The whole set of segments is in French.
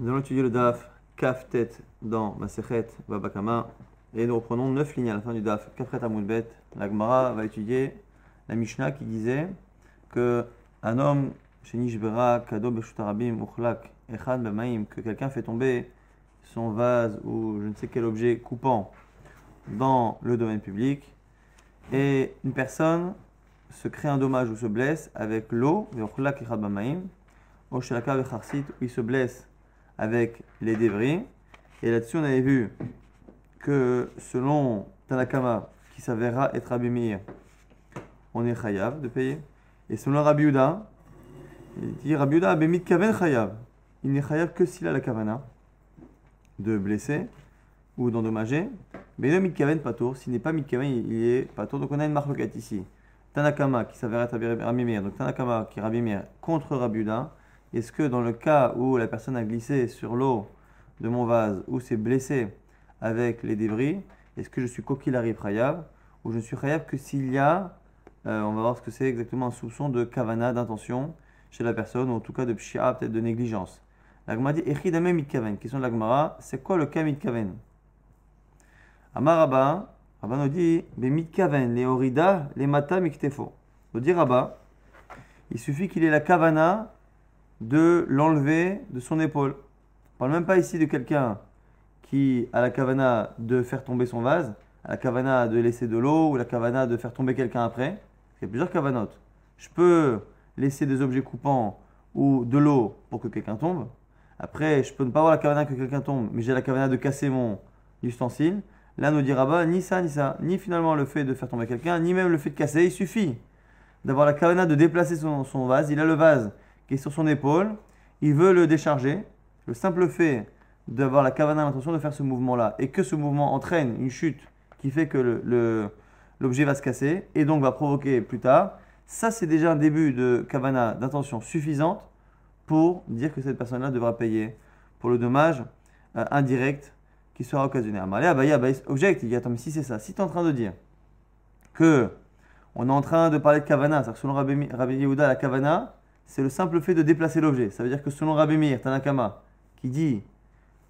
Nous allons étudier le DAF Kaf Tet dans Masechet Babakama et nous reprenons neuf lignes à la fin du DAF Kafret Amoudbet. La Gemara va étudier la Mishnah qui disait que un homme chez Kado Beshutarabim Uchlak Echad Bemaim que quelqu'un fait tomber son vase ou je ne sais quel objet coupant dans le domaine public et une personne se crée un dommage ou se blesse avec l'eau, Uchlak Echad Bemaim, au Shelaka Becharsit où il se blesse avec les débris. Et là-dessus, on avait vu que selon Tanakama, qui s'avérera être Abimir, on est chayav de payer. Et selon Rabbi Yehuda, il dit Rabbi Yehuda, Abimit Kaven chayav. Il n'est chayav que s'il a la kavana de blesser ou d'endommager. Mais le mitkaven patour, s'il n'est pas mitkaven, il est patour. Donc on a une marque ici. Tanakama qui s'avère être Rabbi donc Tanakama qui est Rabbi Meir contre Rabbi Yehuda. Est-ce que dans le cas où la personne a glissé sur l'eau de mon vase ou s'est blessé avec les débris, est-ce que je suis kokilari chayav ou je suis chayav que s'il y a, euh, on va voir ce que c'est exactement, un soupçon de kavana, d'intention chez la personne, ou en tout cas de pshia, peut-être de négligence. L'agma dit Echidame mitkaven. Question de l'agmara, c'est quoi le cas mitkaven? Amaraba, Rabba nous dit mitkaven, les orida, les mata miktefo. Nous dit Rabba, il suffit qu'il ait la kavana de l'enlever de son épaule. On parle même pas ici de quelqu'un qui a la kavana de faire tomber son vase, a la kavana de laisser de l'eau ou la kavana de faire tomber quelqu'un après. Il y a plusieurs kavanotes. Je peux laisser des objets coupants ou de l'eau pour que quelqu'un tombe. Après, je peux ne pas avoir la kavana que quelqu'un tombe, mais j'ai la kavana de casser mon ustensile. Là, nous dira bah, ni ça, ni ça, ni finalement le fait de faire tomber quelqu'un, ni même le fait de casser. Il suffit d'avoir la kavana de déplacer son vase. Il a le vase qui est sur son épaule, il veut le décharger. Le simple fait d'avoir la kavana l'intention de faire ce mouvement-là et que ce mouvement entraîne une chute qui fait que l'objet va se casser et donc va provoquer plus tard, ça c'est déjà un début de kavana d'intention suffisante pour dire que cette personne-là devra payer pour le dommage euh, indirect qui sera occasionné. Amalé, Abaya, object, il dit attends, mais si c'est ça, si tu es en train de dire que on est en train de parler de kavana, c'est-à-dire que selon Rabbi, Rabbi Yehuda, la kavana, c'est le simple fait de déplacer l'objet. Ça veut dire que selon Rabbi Meir, Tanakama, qui dit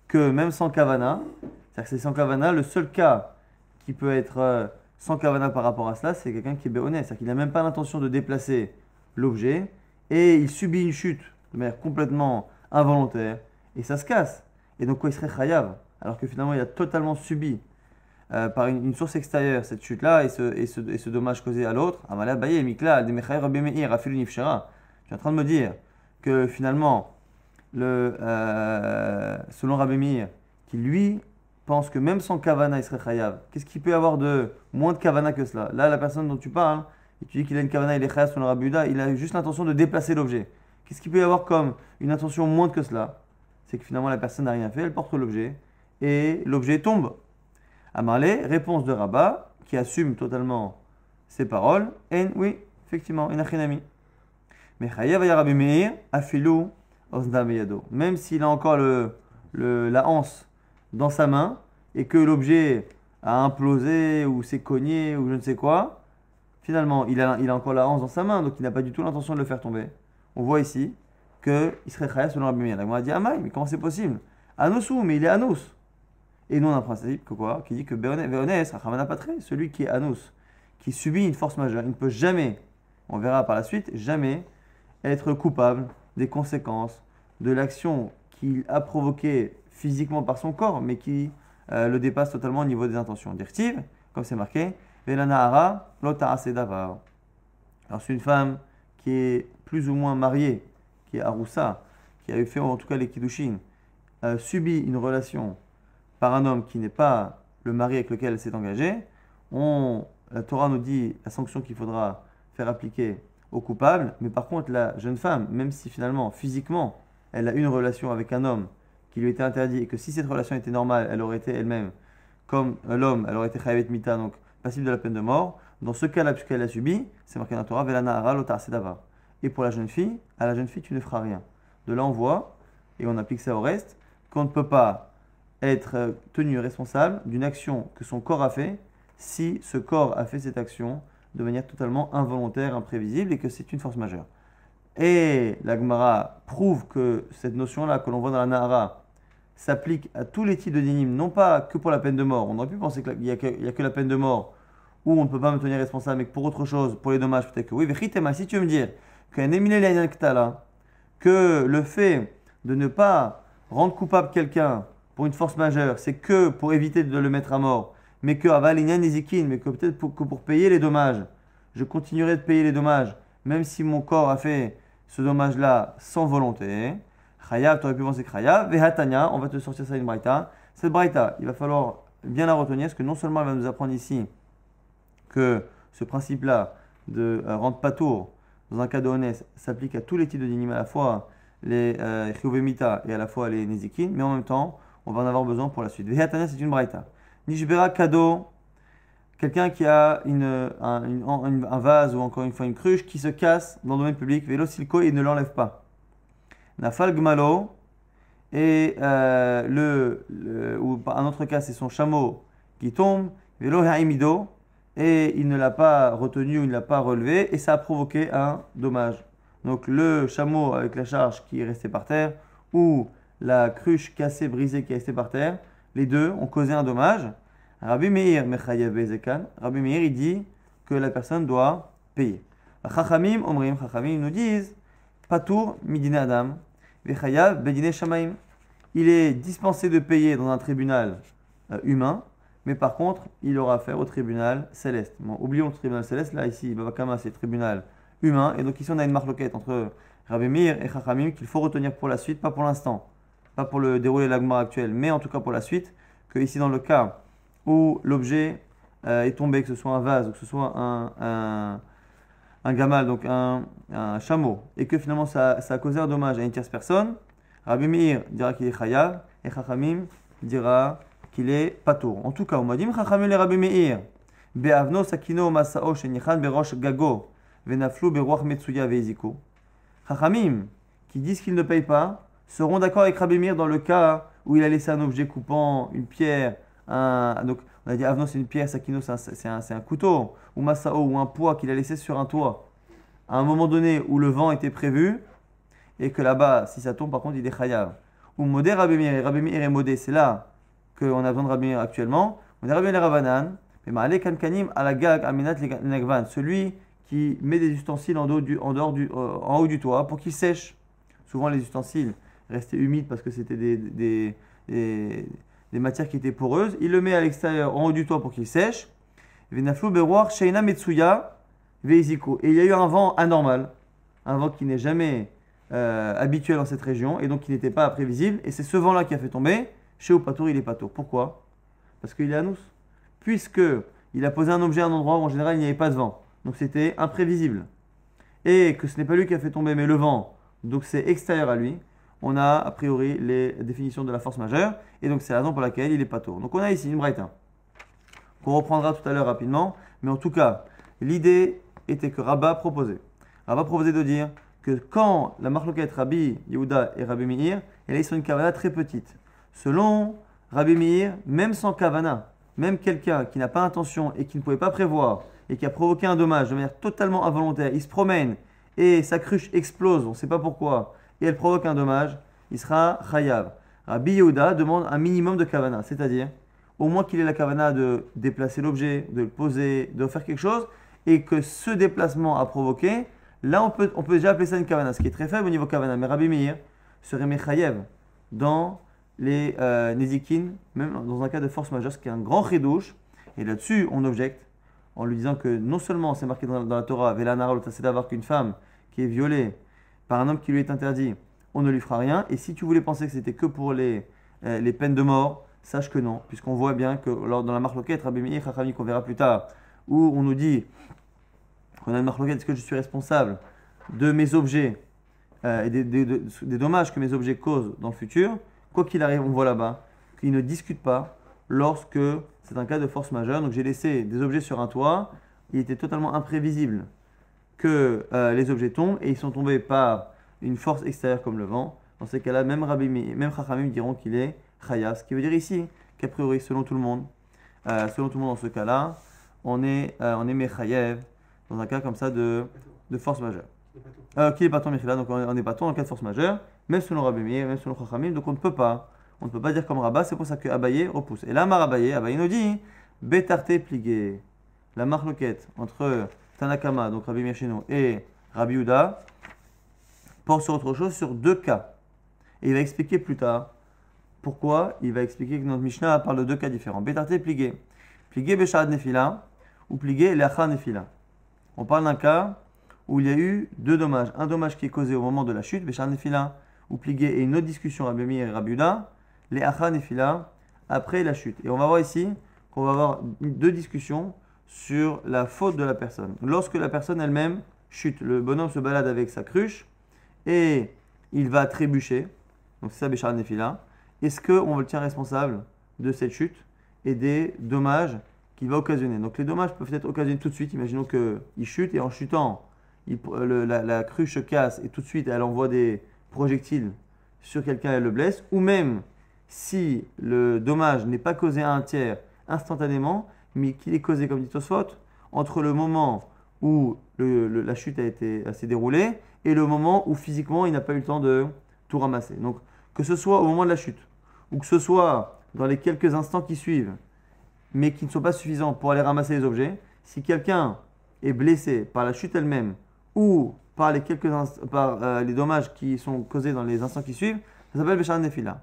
que même sans kavana, c'est-à-dire que c'est sans kavana, le seul cas qui peut être euh, sans kavana par rapport à cela, c'est quelqu'un qui est béoné. C'est-à-dire qu'il n'a même pas l'intention de déplacer l'objet et il subit une chute de manière complètement involontaire et ça se casse. Et donc quoi, il serait chayav alors que finalement il a totalement subi euh, par une, source extérieure cette chute-là et ce, et, ce, dommage causé à l'autre. Amala mikla, Rabbi Meir, afilu. Je suis en train de me dire que finalement, le, euh, selon Rabbi Meir, qui lui pense que même sans kavana, il serait chayav. Qu'est-ce qu'il peut avoir de moins de kavana que cela? Là, la personne dont tu parles, et tu dis qu'il a une kavana, il est chayav selon Rabbi Uda, il a juste l'intention de déplacer l'objet. Qu'est-ce qu'il peut y avoir comme une intention moindre que cela? C'est que finalement, la personne n'a rien fait, elle porte l'objet, et l'objet tombe. Amarlé, réponse de Rabat, qui assume totalement ses paroles, en oui, effectivement, une achinami. Mais Même s'il a encore le, la hanse dans sa main et que l'objet a implosé ou s'est cogné ou je ne sais quoi, finalement, il a, il a encore la hanse dans sa main, donc il n'a pas du tout l'intention de le faire tomber. On voit ici qu'il serait chayav selon Rabbi Meir. on a dit Amai, mais comment c'est possible? Anosou, mais il est Anos. Et nous, on a un principe que quoi? Qui dit que Béonès, celui qui est Anos, qui subit une force majeure, il ne peut jamais, on verra par la suite, jamais être coupable des conséquences de l'action qu'il a provoquée physiquement par son corps, mais qui euh, le dépasse totalement au niveau des intentions. Directive, comme c'est marqué, Velanahara davar. Alors c'est une femme qui est plus ou moins mariée, qui est Aroussa, qui a eu fait en tout cas les Kiddushin, a subi une relation par un homme qui n'est pas le mari avec lequel elle s'est engagée, on, la Torah nous dit la sanction qu'il faudra faire appliquer au coupable, mais par contre la jeune femme, même si finalement physiquement elle a une relation avec un homme qui lui était interdit et que si cette relation était normale, elle aurait été elle-même comme l'homme, elle aurait été chayavet mita, donc passible de la peine de mort. Dans ce cas-là, puisqu'elle a subi, c'est marqué dans la Torah, Et pour la jeune fille, à la jeune fille, tu ne feras rien. De là, on voit, et on applique ça au reste, qu'on ne peut pas être tenu responsable d'une action que son corps a fait si ce corps a fait cette action de manière totalement involontaire, imprévisible et que c'est une force majeure. Et la Gemara prouve que cette notion-là que l'on voit dans la Nahara s'applique à tous les types de dinim, non pas que pour la peine de mort. On aurait pu penser qu'il n'y a, que la peine de mort où on ne peut pas me tenir responsable, mais que pour autre chose, pour les dommages, peut-être que oui. Mais si tu veux me dire que le fait de ne pas rendre coupable quelqu'un pour une force majeure, c'est que pour éviter de le mettre à mort, mais que avalinian mais que peut-être pour, que pour payer les dommages, je continuerai de payer les dommages, même si mon corps a fait ce dommage-là sans volonté. Chayav, tu aurais pu penser Chayav. Vehatania, on va te sortir ça une braïta. Cette braïta, il va falloir bien la retenir, parce que non seulement elle va nous apprendre ici que ce principe-là de euh, rendre pas tour dans un cas de s'applique à tous les types de dinim, à la fois les euh, et à la fois les Nezikin, mais en même temps, on va en avoir besoin pour la suite. Vehatania, c'est une braïta. Nishbera Kado, quelqu'un qui a une, un, vase ou encore une fois une cruche qui se casse dans le domaine public, vélo silco et ne l'enlève pas. Nafal Gmalo, et euh, le, ou un autre cas, c'est son chameau qui tombe, vélo haimido, et il ne l'a pas retenu ou il ne l'a pas relevé, et ça a provoqué un dommage. Donc le chameau avec la charge qui est resté par terre, ou la cruche cassée, brisée qui est restée par terre, les deux ont causé un dommage. Rabbi Meir. Rabbi Meir, il dit que la personne doit payer. Chachamim, Omrim, Chachamim nous disent Patour, Midine Adam, Vechayav, Bedine Shamaim. Il est dispensé de payer dans un tribunal euh, humain, mais par contre, il aura affaire au tribunal céleste. oublions le tribunal céleste, là, ici, Babakama, c'est tribunal humain. Et donc, ici, on a une marloquette entre Rabbi Meir et Chachamim qu'il faut retenir pour la suite, pas pour l'instant, pas pour le dérouler de l'agma actuel, mais en tout cas pour la suite, que ici, dans le cas où l'objet euh, est tombé, que ce soit un vase ou que ce soit un, un, gamal, donc un, chameau, et que finalement ça, a causé un dommage à une tierce personne, Rabbi Meir dira qu'il est chayav et Chachamim dira qu'il est patour. En tout cas, on m'a dit Chachamim et Rabbi Meir, Be'avno sakino masao shenichan berosh gago, venaflu beruach metsuya. Chachamim, qui disent qu'ils ne payent pas, seront d'accord avec Rabbi Meir dans le cas où il a laissé un objet coupant, une pierre, donc on a dit Avno c'est une pierre, Sakino c'est un, un, couteau, ou Masao ou un poids qu'il a laissé sur un toit. À un moment donné où le vent était prévu, et que là-bas, si ça tombe, par contre, il est chayav. Ou modé Rabimir, Rabimir et modé, c'est là qu'on a besoin de Rabimir actuellement. Modé Rabimir Ravanan, mais Kankanim gag Aminat Negvan, celui qui met des ustensiles en, du, en, dehors du, euh, en haut du toit pour qu'ils sèchent. Souvent, les ustensiles restaient humides parce que c'était des, des, matières qui étaient poreuses. Il le met à l'extérieur, en haut du toit pour qu'il sèche. Et il y a eu un vent anormal, un vent qui n'est jamais euh, habituel dans cette région et donc qui n'était pas prévisible. Et c'est ce vent-là qui a fait tomber. Chez Opatour, il est patour. Pourquoi? Parce qu'il est à nous. Puisque il a posé un objet à un endroit où en général il n'y avait pas de vent. Donc c'était imprévisible. Et que ce n'est pas lui qui a fait tomber, mais le vent. Donc c'est extérieur à lui on a a priori les définitions de la force majeure, et donc c'est la raison pour laquelle il est pas tôt. Donc on a ici une braïta, qu'on reprendra tout à l'heure rapidement, mais en tout cas, l'idée était que Rabat proposait. Rabat proposait de dire que quand la marloquette Rabbi Yehuda et Rabbi Meir, elle est sur une kavana très petite. Selon Rabbi Meir, même sans kavana, même quelqu'un qui n'a pas intention et qui ne pouvait pas prévoir et qui a provoqué un dommage de manière totalement involontaire, il se promène et sa cruche explose, on ne sait pas pourquoi, et elle provoque un dommage, il sera chayav. Rabbi Yehuda demande un minimum de kavana, c'est-à-dire au moins qu'il ait la kavana de déplacer l'objet, de le poser, de faire quelque chose, et que ce déplacement a provoqué, là on peut, déjà appeler ça une kavana, ce qui est très faible au niveau kavana. Mais Rabbi Meir serait mechayev dans les euh, même dans un cas de force majeure, ce qui est un grand redouche. Et là-dessus, on objecte en lui disant que non seulement c'est marqué dans, la Torah, c'est d'avoir qu'une femme qui est violée par un homme qui lui est interdit, on ne lui fera rien. Et si tu voulais penser que c'était que pour les, euh, les peines de mort, sache que non, puisqu'on voit bien que lors, dans la marque loquette, Rabbi Meir qu'on verra plus tard, où on nous dit qu'on a une est-ce que je suis responsable de mes objets euh, et des, des, dommages que mes objets causent dans le futur, quoi qu'il arrive, on voit là-bas qu'il ne discute pas lorsque c'est un cas de force majeure. Donc j'ai laissé des objets sur un toit, il était totalement imprévisible que euh, les objets tombent et ils sont tombés par une force extérieure comme le vent. Dans ces cas-là, même Rabbi, même Chachamim diront qu'il est Chaya. Ce qui veut dire ici qu'a priori, selon tout le monde, euh, selon tout le monde dans ce cas-là, on est, euh, on est Mechayev dans un cas comme ça de, de force majeure. Euh, qui est pas Mechila, donc on pas ton en cas de force majeure, même selon Rabbi Meir, même selon Chachamim, donc on ne peut pas. On ne peut pas dire comme Rabat, c'est pour ça que Abaye repousse. Et là, Mar Abaye, Abaye nous dit Betarte pligué. La marloquette entre Tanakama, donc Rabbi nous, et Rabbi Uda porte sur autre chose, sur deux cas. Et il va expliquer plus tard pourquoi. Il va expliquer que notre Mishnah parle de deux cas différents. Betarte pligué. Pligué Beshad Nefila ou pligué Lecha Nefila. On parle d'un cas où il y a eu deux dommages. Un dommage qui est causé au moment de la chute, Beshad Nefila, ou pligué, et une autre discussion Rabbi Meir et Rabbi Uda les achan et fila après la chute. Et on va voir ici qu'on va avoir deux discussions sur la faute de la personne. Lorsque la personne elle-même chute, le bonhomme se balade avec sa cruche et il va trébucher. Donc c'est ça Béchar Nefila. Est-ce qu'on le tient responsable de cette chute et des dommages qu'il va occasionner? Donc les dommages peuvent être occasionnés tout de suite. Imaginons qu'il chute et en chutant, la, cruche se casse et tout de suite elle envoie des projectiles sur quelqu'un et elle le blesse. Ou même si le dommage n'est pas causé à un tiers instantanément, mais qu'il est causé, comme dit Tosfot, entre le moment où la chute a été s'est déroulée et le moment où physiquement il n'a pas eu le temps de tout ramasser. Donc que ce soit au moment de la chute ou que ce soit dans les quelques instants qui suivent, mais qui ne sont pas suffisants pour aller ramasser les objets, si quelqu'un est blessé par la chute elle-même ou par les quelques par euh, les dommages qui sont causés dans les instants qui suivent, ça s'appelle Béchar Nefila.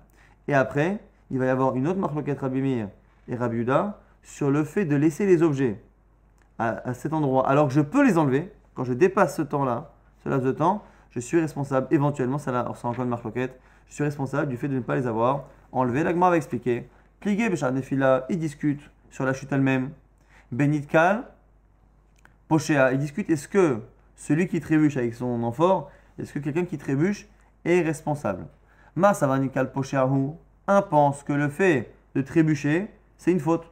Et après, il va y avoir une autre marloquette Rabbi Meir et Rabbi Yuda sur le fait de laisser les objets à, cet endroit, alors que je peux les enlever. Quand je dépasse ce temps-là, ce laps de temps, je suis responsable, éventuellement, ça là, encore une marloquette, je suis responsable du fait de ne pas les avoir enlevés. L'agma va expliquer. Pligué, Béchar Nefila, ils discutent sur la chute elle-même. Benit Kal, Pochéa, ils discutent est-ce que celui qui trébuche avec son amphore, est-ce que quelqu'un qui trébuche est responsable? Masavanikal Posheahu, un pense que le fait de trébucher, c'est une faute.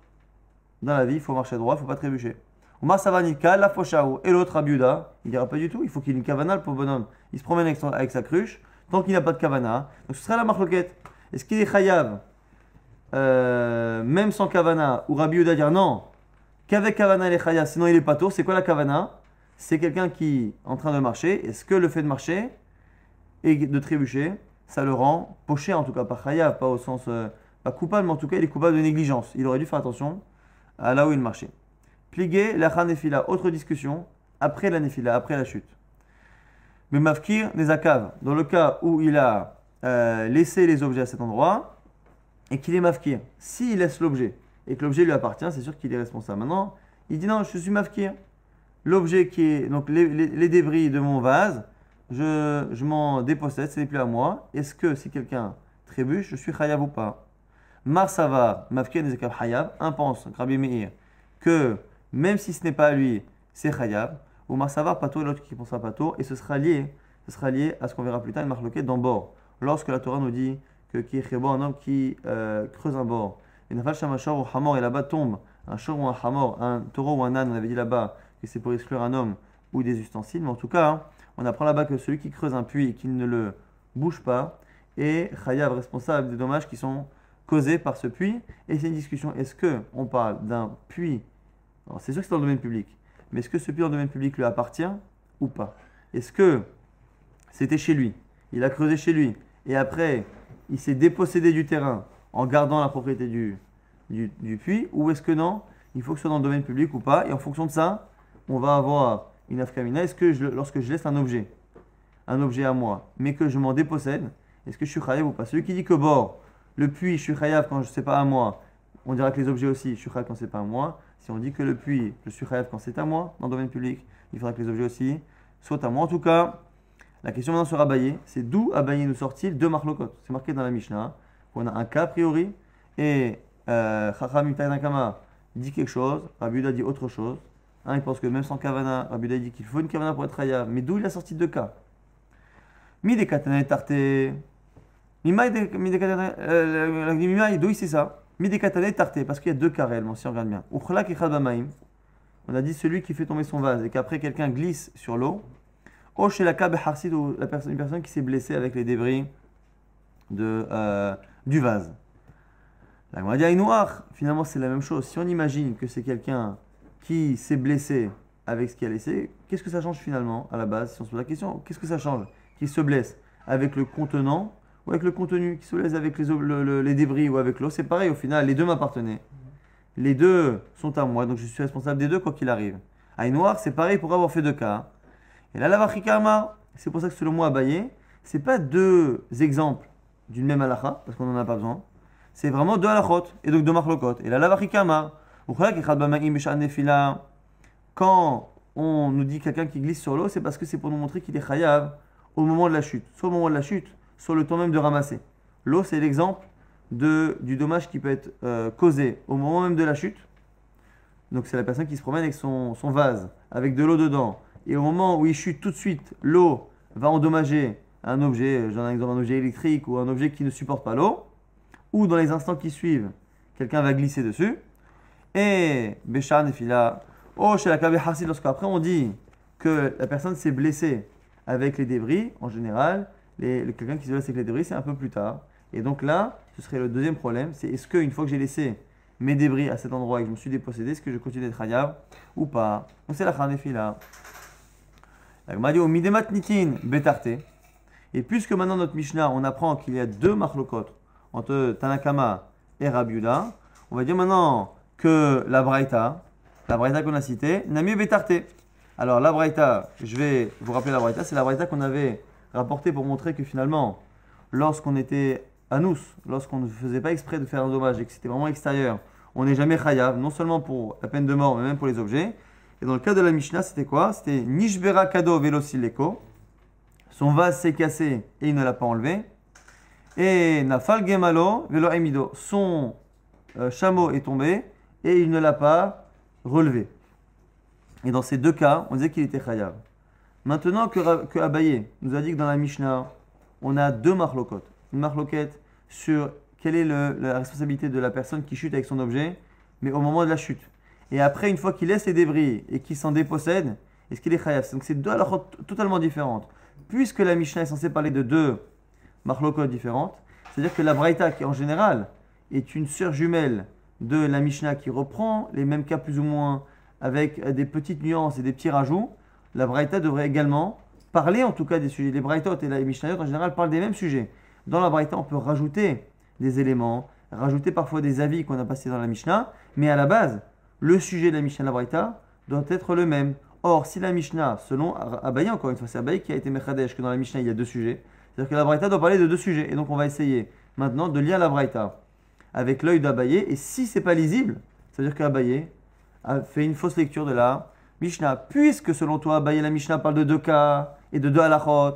Dans la vie, il faut marcher droit, il ne faut pas trébucher. Masavanikal la Posheahu. Et l'autre Abiuda, il dira pas du tout, il faut qu'il ait une kavana, pour bonhomme. Il se promène avec, sa cruche, tant qu'il n'a pas de kavana. Donc ce sera la marloquette. Est-ce qu'il est chayav, euh, même sans kavana, ou Rabbi dire non, qu'avec kavana il est chayav, sinon il est pas tour. C'est quoi la kavana C'est quelqu'un qui est en train de marcher. Est-ce que le fait de marcher et de trébucher, ça le rend poché, en tout cas pas chayav, pas au sens euh, pas coupable, mais en tout cas il est coupable de négligence. Il aurait dû faire attention à là où il marchait. Pligué, la nefila, autre discussion, après la nefila, après la chute. Mais mafkir, des akav, dans le cas où il a euh, laissé les objets à cet endroit et qu'il est mafkir, s'il laisse l'objet et que l'objet lui appartient, c'est sûr qu'il est responsable. Maintenant, il dit non, je suis mafkir. L'objet qui est, donc les débris de mon vase, je, m'en dépossède, ce n'est plus à moi. Est-ce que si quelqu'un trébuche, je suis chayav ou pas? Marsava, mafken ezekav chayav, un pense, Rabbi Meir, que même si ce n'est pas à lui, c'est chayav. Ou Marsava, pato, l'autre qui pensera pato, et ce sera lié, ce sera lié à ce qu'on verra plus tard, une marloquette dans bord. Lorsque la Torah nous dit que un homme qui euh, creuse un bord. Et nafal shamashor ou hamor, et là-bas tombe un shor ou un hamor, un taureau ou un âne, on avait dit là-bas que c'est pour exclure un homme ou des ustensiles, mais en tout cas, hein, on apprend là-bas que celui qui creuse un puits et qui ne le bouge pas est chayav responsable des dommages qui sont causés par ce puits. Et c'est une discussion, est-ce que on parle d'un puits, c'est sûr que c'est dans le domaine public, mais est-ce que ce puits dans le domaine public lui appartient ou pas? Est-ce que c'était chez lui, il a creusé chez lui, et après il s'est dépossédé du terrain en gardant la propriété du, du, puits, ou est-ce que non, il faut que ce soit dans le domaine public ou pas, et en fonction de ça, on va avoir une afkamina, est-ce que lorsque je laisse un objet, un objet à moi, mais que je m'en dépossède, est-ce que je suis chayav ou pas? Celui qui dit que bord, le puits, je suis chayav quand je sais pas à moi, on dira que les objets aussi, je suis chayav quand c'est pas à moi. Si on dit que le puits, je suis chayav quand c'est à moi, dans le domaine public, il faudra que les objets aussi soient à moi. En tout cas, la question maintenant sur Abaye, c'est d'où Abaye nous sort-il de Marlokot C'est marqué dans la Mishnah, on a un cas a priori, et euh, Chacham dit quelque chose, Rabbi dit autre chose. Hein, il pense que même sans kavana, Rabbi dit qu'il faut une kavana pour être hayav. Mais d'où il a sorti deux cas? Mi de katana tarté. D'où c'est ça tarté, parce qu'il y a deux cas réellement, si on regarde bien. On a dit celui qui fait tomber son vase et qu'après quelqu'un glisse sur l'eau. O chez la harsid, ou une personne qui s'est blessée avec les débris de, euh, du vase. La dit noir, finalement c'est la même chose. Si on imagine que c'est quelqu'un qui s'est blessé avec ce qu'il a laissé, qu'est-ce que ça change finalement à la base Si on se pose la question, qu'est-ce que ça change? Qu'il se blesse avec le contenant ou avec le contenu Qu'il se blesse avec les, débris ou avec l'eau C'est pareil au final, les deux m'appartenaient. Les deux sont à moi, donc je suis responsable des deux quoi qu'il arrive. À noir, c'est pareil pour avoir fait deux cas. Et là, la vachikama, c'est pour ça que selon moi, Abaye, c'est pas deux exemples d'une même halakha, parce qu'on n'en a pas besoin. C'est vraiment deux halachot, et donc deux marlokot. Et là, la vachikama, quand on nous dit quelqu'un qui glisse sur l'eau, c'est parce que c'est pour nous montrer qu'il est chayav au moment de la chute. Soit au moment de la chute, soit le temps même de ramasser. L'eau, c'est l'exemple du dommage qui peut être euh, causé au moment même de la chute. Donc c'est la personne qui se promène avec son, son vase, avec de l'eau dedans. Et au moment où il chute tout de suite, l'eau va endommager un objet, j'en ai un exemple, un objet électrique ou un objet qui ne supporte pas l'eau. Ou dans les instants qui suivent, quelqu'un va glisser dessus. Et Béchan et Fila, oh, chez la lorsqu'après on dit que la personne s'est blessée avec les débris, en général, quelqu'un qui se les débris, c'est un peu plus tard. Et donc là, ce serait le deuxième problème, c'est est-ce qu'une fois que j'ai laissé mes débris à cet endroit et que je me suis dépossédé, est-ce que je continue d'être Hayav ou pas? Donc c'est la Khanefila. La Gemara dit au Midemat Nitin Betarte. Et puisque maintenant notre Mishnah, on apprend qu'il y a deux machlokot entre Tanakama et Rabiuda, on va dire maintenant que la Braïta, la Braïta qu'on a citée, n'a mieux Betarte. Alors la Braïta, je vais vous rappeler la Braïta, c'est la Braïta qu'on avait rapportée pour montrer que finalement, lorsqu'on était à nous, lorsqu'on ne faisait pas exprès de faire un dommage et que c'était vraiment extérieur, on n'est jamais chayav, non seulement pour la peine de mort, mais même pour les objets. Et dans le cas de la Mishnah, c'était quoi? C'était Nishbera Kado Velosileko. Son vase s'est cassé et il ne l'a pas enlevé. Et Nafal Gemalo Velo Emido. Son euh, chameau est tombé et il ne l'a pas relevé. Et dans ces deux cas, on disait qu'il était chayav. Maintenant que, que Abaye nous a dit que dans la Mishnah, on a deux marlokot. Une marloquette sur quelle est la responsabilité de la personne qui chute avec son objet, mais au moment de la chute. Et après, une fois qu'il laisse les débris et qu'il s'en dépossède, est-ce qu'il est chayav Donc c'est deux halakhot totalement différentes. Puisque la Mishnah est censée parler de deux marlokot différentes, c'est-à-dire que la Braïta, qui en général est une sœur jumelle de la Mishnah qui reprend les mêmes cas plus ou moins avec euh, des petites nuances et des petits rajouts, la Braïta devrait également parler en tout cas des sujets. Les Braïtot et la Mishnayot en général parlent des mêmes sujets. Dans la Braïta, on peut rajouter des éléments, rajouter parfois des avis qu'on a passés dans la Mishnah, mais à la base, le sujet de la Mishnah et la Braïta doit être le même. Or, si la Mishnah, selon Abaye, encore une fois, c'est Abaye qui a été Mechadesh, que dans la Mishnah il y a deux sujets, c'est-à-dire que la Braïta doit parler de deux sujets. Et donc, on va essayer maintenant de lire la Braïta avec l'œil d'Abaye. Et si c'est pas lisible, c'est-à-dire qu'Abaye a fait une fausse lecture de la Mishnah. Puisque selon toi, Abaye, la Mishnah parle de deux cas et de deux halachot,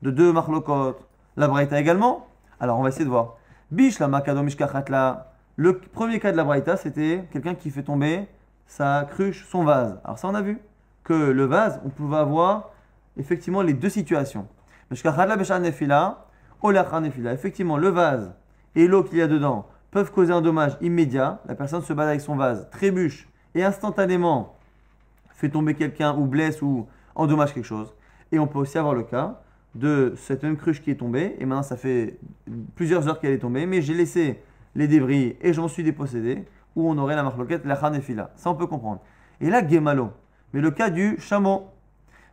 de deux marlokot, la Braïta également. Alors, on va essayer de voir. Bish la makado mishkachatla. Le premier cas de la Braïta, c'était quelqu'un qui fait tomber sa cruche, son vase. Alors, ça, on a vu que le vase, on pouvait avoir effectivement les deux situations. Mishkachatla beshan nefila, olachan nefila. Effectivement, le vase et l'eau qu'il y a dedans peuvent causer un dommage immédiat. La personne se bat avec son vase, trébuche et instantanément fait tomber quelqu'un ou blesse ou endommage quelque chose. Et on peut aussi avoir le cas de cette même cruche qui est tombée, et maintenant ça fait plusieurs heures qu'elle est tombée, mais j'ai laissé les débris et j'en suis dépossédé, où on aurait la marloquette, la khanefila. Ça on peut comprendre. Et là, gemalo. Mais le cas du chameau.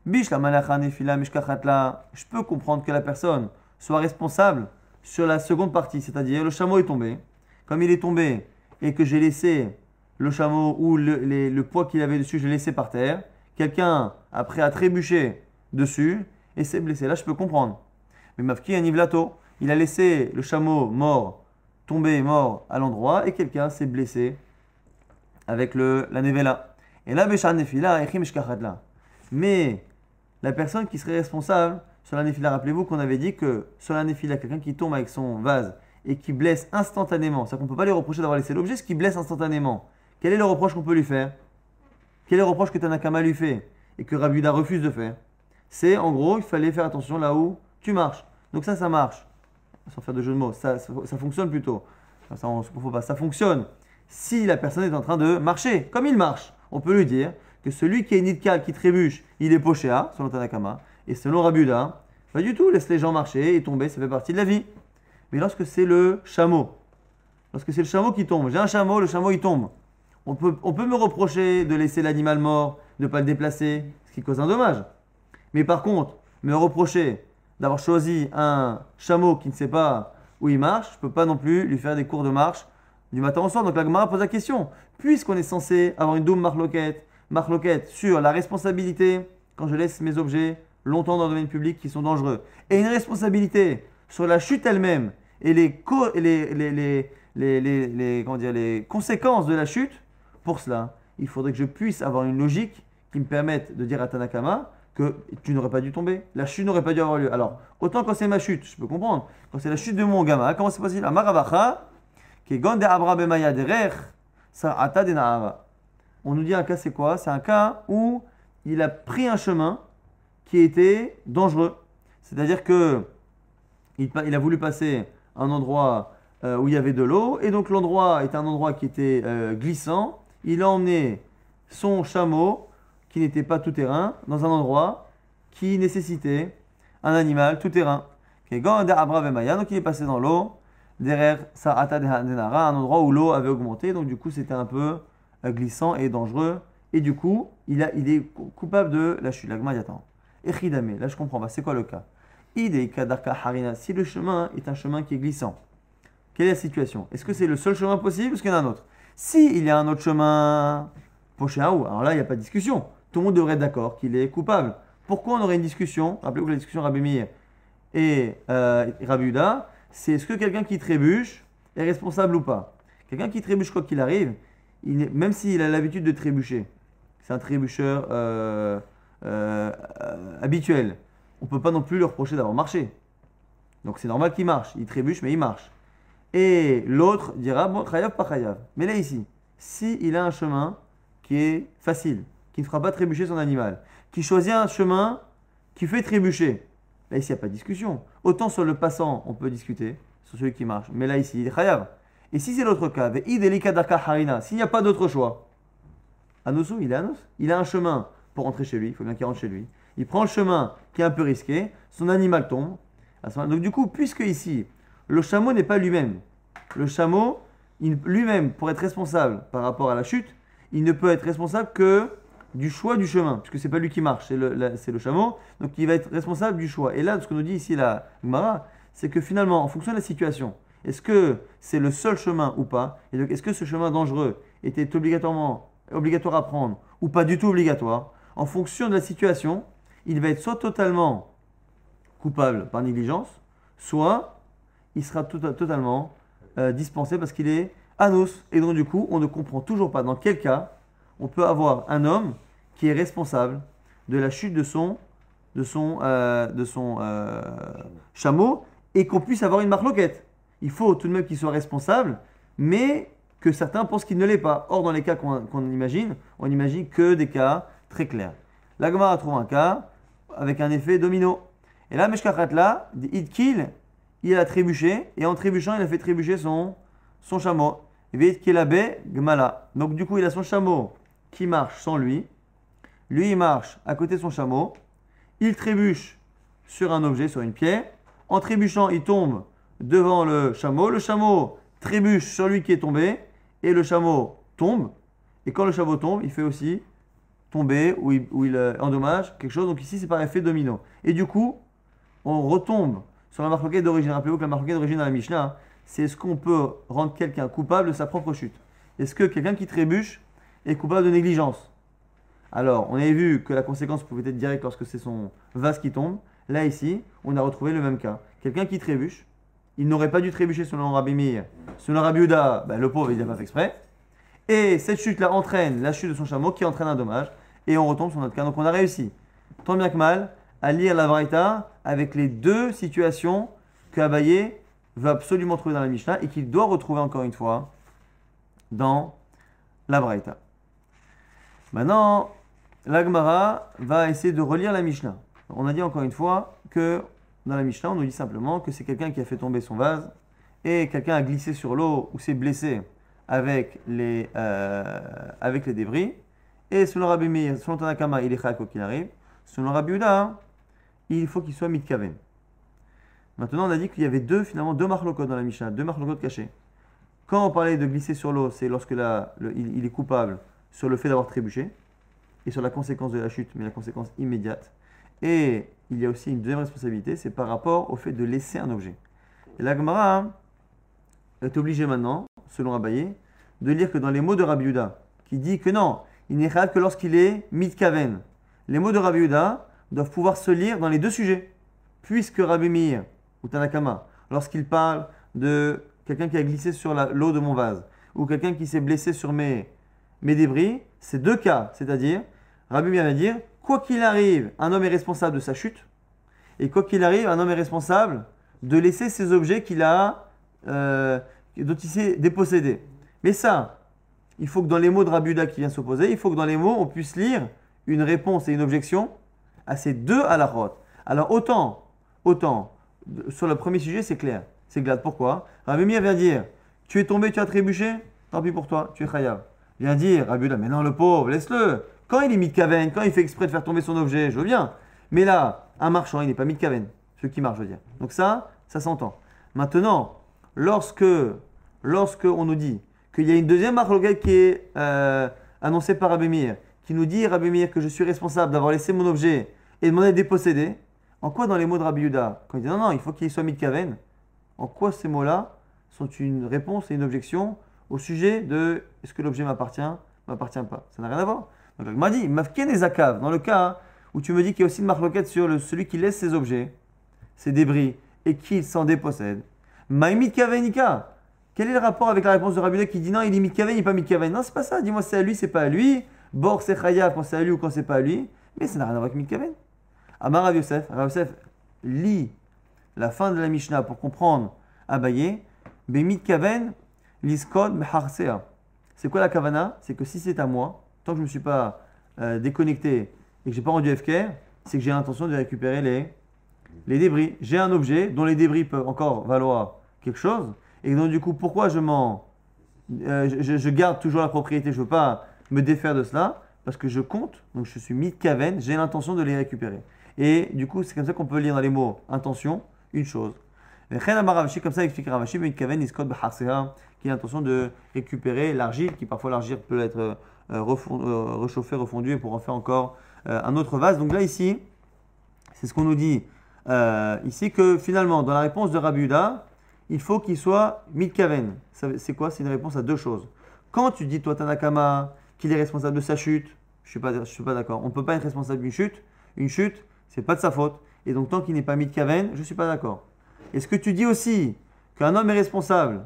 Bish la malachanefila mishkachatla. Je peux comprendre que la personne soit responsable sur la seconde partie, c'est-à-dire le chameau est tombé. Comme il est tombé et que j'ai laissé le chameau ou le, poids qu'il avait dessus, je l'ai laissé par terre. Quelqu'un, après, a trébuché dessus et s'est blessé. Là, je peux comprendre. Mais Mafki Anivlato, il a laissé le chameau mort, tombé mort à l'endroit et quelqu'un s'est blessé avec le, la nevela. Et là, Nefila, Echim. Mais la personne qui serait responsable sur la Nefila, rappelez-vous qu'on avait dit que sur la Nefila, quelqu'un qui tombe avec son vase et qui blesse instantanément, c'est-à-dire qu'on ne peut pas lui reprocher d'avoir laissé l'objet, ce qui blesse instantanément. Quel est le reproche qu'on peut lui faire? Quel est le reproche que Tanakama lui fait et que Rabuda refuse de faire? C'est en gros, il fallait faire attention là où tu marches. Donc ça, ça marche. Sans faire de jeu de mots, ça, ça, fonctionne plutôt. Ça, on se confond pas. Ça fonctionne si la personne est en train de marcher. Comme il marche, on peut lui dire que celui qui est nidkal, qui trébuche, il est pochéa, selon Tanakama. Et selon Rabuda, pas du tout, laisse les gens marcher et tomber, ça fait partie de la vie. Mais lorsque c'est le chameau, lorsque c'est le chameau qui tombe, j'ai un chameau, le chameau il tombe. On peut, me reprocher de laisser l'animal mort, de ne pas le déplacer, ce qui cause un dommage. Mais par contre, me reprocher d'avoir choisi un chameau qui ne sait pas où il marche, je ne peux pas non plus lui faire des cours de marche du matin au soir. Donc la Gemara pose la question, puisqu'on est censé avoir une double marloquette, marloquette sur la responsabilité quand je laisse mes objets longtemps dans le domaine public qui sont dangereux, et une responsabilité sur la chute elle-même et les conséquences de la chute, pour cela, il faudrait que je puisse avoir une logique qui me permette de dire à Tanakama que tu n'aurais pas dû tomber, la chute n'aurait pas dû avoir lieu. Alors, autant quand c'est ma chute, je peux comprendre, quand c'est la chute de mon gamin, comment c'est possible? On nous dit un cas, c'est quoi? C'est un cas où il a pris un chemin qui était dangereux. C'est-à-dire que il, a voulu passer un endroit euh, où il y avait de l'eau, et donc l'endroit était un endroit qui était euh, glissant. Il a emmené son chameau, qui n'était pas tout terrain, dans un endroit qui nécessitait un animal tout terrain. Donc il est passé dans l'eau, derrière un endroit où l'eau avait augmenté, donc du coup c'était un peu euh, glissant et dangereux, et du coup il, est coupable de la chute. L'agma attend. Echidame, là je comprends pas, c'est quoi le cas? Harina, si le chemin est un chemin qui est glissant, quelle est la situation? Est-ce que c'est le seul chemin possible ou est-ce qu'il y en a un autre? Si il y a un autre chemin, Pochéaou, alors là il n'y a pas de discussion. Tout le monde devrait être d'accord qu'il est coupable. Pourquoi on aurait une discussion? Rappelez-vous la discussion Rabbi Meir et euh, c'est est-ce que quelqu'un qui trébuche est responsable ou pas? Quelqu'un qui trébuche quoi qu'il arrive, même s'il a l'habitude de trébucher, c'est un trébucheur euh, euh, habituel, on ne peut pas non plus lui reprocher d'avoir marché. Donc c'est normal qu'il marche, il trébuche mais il marche. Et l'autre dira, bon, chayav, pas chayav. Mais là ici, si il a un chemin qui est facile, qui ne fera pas trébucher son animal, qui choisit un chemin qui fait trébucher, là ici il n'y a pas de discussion. Autant sur le passant, on peut discuter, sur celui qui marche, mais là ici, il est chayav. Et si c'est l'autre cas, harina, s'il n'y a pas d'autre choix, Anosu, il est Anos, il a un chemin pour rentrer chez lui, il faut bien qu'il rentre chez lui. Il prend le chemin qui est un peu risqué, son animal tombe. Donc du coup, puisque ici, le chameau n'est pas lui-même. Le chameau, lui-même, pour être responsable par rapport à la chute, il ne peut être responsable que du choix du chemin, puisque c'est pas lui qui marche, c'est le, chameau, donc il va être responsable du choix. Et là, ce que nous dit ici la Gemara, c'est que finalement, en fonction de la situation, est-ce que c'est le seul chemin ou pas? Et donc, est-ce que ce chemin dangereux était obligatoire à prendre ou pas du tout obligatoire? En fonction de la situation, il va être soit totalement coupable par négligence, soit il sera totalement euh, dispensé parce qu'il est anos. Et donc, du coup, on ne comprend toujours pas dans quel cas on peut avoir un homme qui est responsable de la chute de son, de son, euh, de son euh, chameau et qu'on puisse avoir une marloquette. Il faut tout de même qu'il soit responsable, mais que certains pensent qu'il ne l'est pas. Or, dans les cas qu'on imagine, on imagine que des cas très clairs. L'Agmara trouve un cas avec un effet domino. Et là, Meshkachat là, kill il a trébuché, et en trébuchant, il a fait trébucher son, son chameau. Gmala. Donc du coup, il a son chameau qui marche sans lui. Lui, il marche à côté de son chameau. Il trébuche sur un objet, sur une pierre. En trébuchant, il tombe devant le chameau. Le chameau trébuche sur lui qui est tombé. Et le chameau tombe. Et quand le chameau tombe, il fait aussi tomber ou il, il euh, endommage quelque chose. Donc ici, c'est par effet domino. Et du coup, on retombe sur la marque d'origine. Rappelez-vous que la marque d'origine dans la Mishnah, c'est est-ce qu'on peut rendre quelqu'un coupable de sa propre chute? Est-ce que quelqu'un qui trébuche est coupable de négligence? Alors, on avait vu que la conséquence pouvait être directe lorsque c'est son vase qui tombe. Là, ici, on a retrouvé le même cas. Quelqu'un qui trébuche, il n'aurait pas dû trébucher selon Rabbi Meir. Selon Rabbi Uda, ben, le pauvre, il n'a pas fait exprès. Et cette chute-là entraîne la chute de son chameau qui entraîne un dommage. Et on retombe sur notre cas. Donc on a réussi, tant bien que mal, à lire la Braïta avec les deux situations que Abaye veut absolument trouver dans la Mishnah et qu'il doit retrouver encore une fois dans la Braïta. Maintenant, l'Agmara va essayer de relire la Mishnah. On a dit encore une fois que dans la Mishnah, on nous dit simplement que c'est quelqu'un qui a fait tomber son vase et quelqu'un a glissé sur l'eau ou s'est blessé avec les, euh, avec les débris. Et selon Rabbi Meir, selon Tanakama, il est quoi qu'il arrive. Selon Rabbi Uda, il faut qu'il soit mitkaven. Maintenant, on a dit qu'il y avait deux, finalement, deux marlokot dans la Mishnah, deux marlokot cachés. Quand on parlait de glisser sur l'eau, c'est lorsque il, est coupable sur le fait d'avoir trébuché. et sur la conséquence de la chute, mais la conséquence immédiate. Et il y a aussi une deuxième responsabilité, c'est par rapport au fait de laisser un objet. Et la Gemara est obligée maintenant, selon Abaye, de lire que dans les mots de Rabbi Yuda, qui dit que non, il n'est réel que lorsqu'il est mitkaven. Les mots de Rabbi Yuda doivent pouvoir se lire dans les deux sujets. Puisque Rabbi Meir, ou Tanakama, lorsqu'il parle de quelqu'un qui a glissé sur l'eau de mon vase, ou quelqu'un qui s'est blessé sur mes, débris, c'est deux cas. C'est-à-dire, Rabbi Meir va dire, quoi qu'il arrive, un homme est responsable de sa chute, et quoi qu'il arrive, un homme est responsable de laisser ses objets qu'il a, euh, dont il s'est dépossédé. Mais ça, il faut que dans les mots de Rabuda qui vient s'opposer, il faut que dans les mots, on puisse lire une réponse et une objection à ces deux à la rote. Alors autant, autant, sur le premier sujet, c'est clair. C'est glad. Pourquoi? Rabbi vient dire, tu es tombé, tu as trébuché, tant pis pour toi, tu es chayav. Vient dire, Rabuda, mais non, le pauvre, laisse-le. Quand il est mitkaven, quand il fait exprès de faire tomber son objet, je veux bien. Mais là, un marchand, il n'est pas mitkaven. Ce qui marche, je veux dire. Donc ça, ça s'entend. Maintenant, lorsque, lorsque on nous dit qu'il y a une deuxième marloquette qui est euh, annoncée par Rabbi qui nous dit, Rabbi que je suis responsable d'avoir laissé mon objet et de m'en être dépossédé, en quoi dans les mots de Rabbi Yuda, quand il dit non, non, il faut qu'il soit mitkaven, en quoi ces mots-là sont une réponse et une objection au sujet de est-ce que l'objet m'appartient, m'appartient pas? Ça n'a rien à voir. Donc il m'a dit, Mafken dans le cas où tu me dis qu'il y a aussi une marloquette sur celui qui laisse ses objets, ses débris, et qui s'en dépossède. Maïmit Kavenika. Quel est le rapport avec la réponse de Rabbi qui dit non, il est mitkaven, il n'est pas mitkaven? Non, c'est pas ça. Dis-moi, c'est à lui, c'est pas à lui. Bor, c'est chayav quand c'est à lui ou quand c'est pas à lui. Mais ça n'a rien à voir avec mitkaven. Amar Rav Yosef, lit la fin de la Mishnah pour comprendre Abaye. Be mitkaven, liskod meharsea. C'est quoi la kavana? C'est que si c'est à moi, tant que je ne me suis pas euh, déconnecté et que j'ai pas rendu FK, c'est que j'ai l'intention de récupérer les, les débris. J'ai un objet dont les débris peuvent encore valoir quelque chose. Et donc, du coup, pourquoi je m'en. Euh, je, garde toujours la propriété, je ne veux pas me défaire de cela, parce que je compte, donc je suis mitkaven, j'ai l'intention de les récupérer. Et du coup, c'est comme ça qu'on peut lire dans les mots intention, une chose. Comme ça explique Ravashi, mitkaven iskot qui a l'intention de récupérer l'argile, qui parfois l'argile peut être euh, euh, réchauffée, refondue, pour en faire encore un autre vase. Donc là, ici, c'est ce qu'on nous dit ici, que finalement, dans la réponse de Rabbi il faut qu'il soit mitkaven. C'est quoi? C'est une réponse à deux choses. Quand tu dis, toi, Tanakama, qu'il est responsable de sa chute, je ne suis pas, d'accord. On ne peut pas être responsable d'une chute. Une chute, c'est pas de sa faute. Et donc, tant qu'il n'est pas mitkaven, je ne suis pas d'accord. Est-ce que tu dis aussi qu'un homme est responsable,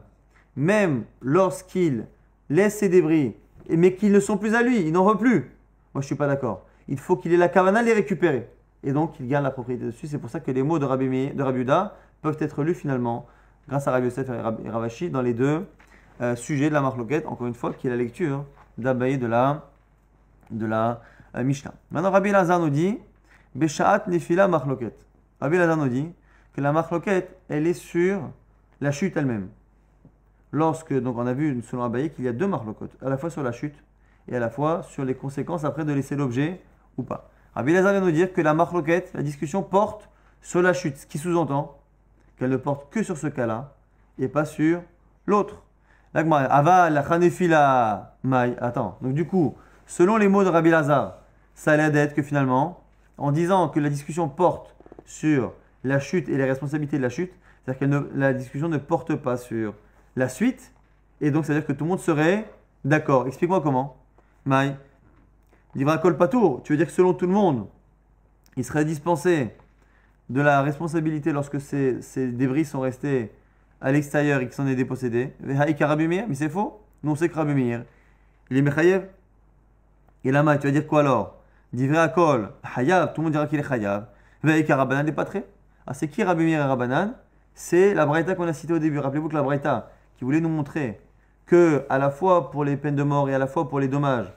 même lorsqu'il laisse ses débris, mais qu'ils ne sont plus à lui, il n'en veut plus? Moi, je ne suis pas d'accord. Il faut qu'il ait la kavana les récupérer. Et donc, il garde la propriété dessus. C'est pour ça que les mots de Rabbi, de Rabbi peuvent être lus finalement grâce à Rabbi Yosef et Ravashi dans les deux euh, sujets de la marloquette, encore une fois, qui est la lecture de la, de la euh, Mishnah. Maintenant, Rabbi Lazar nous dit Beshaat nefila marloquette. Rabbi Lazar nous dit que la marloquette, elle est sur la chute elle-même. Lorsque, donc on a vu selon Abaye qu'il y a deux marloquettes, à la fois sur la chute et à la fois sur les conséquences après de laisser l'objet ou pas. Rabbi Lazar vient nous dire que la marloquette, la discussion porte sur la chute, ce qui sous-entend qu'elle ne porte que sur ce cas-là et pas sur l'autre. Ava la mai. Attends. Donc du coup, selon les mots de Rabbi Lazar, ça allait d'être que finalement, en disant que la discussion porte sur la chute et les responsabilités de la chute, c'est-à-dire que la discussion ne porte pas sur la suite, et donc c'est-à-dire que tout le monde serait d'accord. Explique-moi comment. Maï. Divra kol patour. Tu veux dire que selon tout le monde, il serait dispensé de la responsabilité lorsque ces, débris sont restés à l'extérieur et qu'ils s'en est dépossédés. Mais c'est faux. Non, c'est que Il est Mechayev. Et là, tu vas dire quoi alors? Divrei Akol, Hayav, tout le monde dira qu'il est Hayav. Veik Rabanan n'est pas très. Ah, c'est qui Rabbi et Rabanan C'est la Braïta qu'on a citée au début. Rappelez-vous que la Braïta, qui voulait nous montrer que, à la fois pour les peines de mort et à la fois pour les dommages,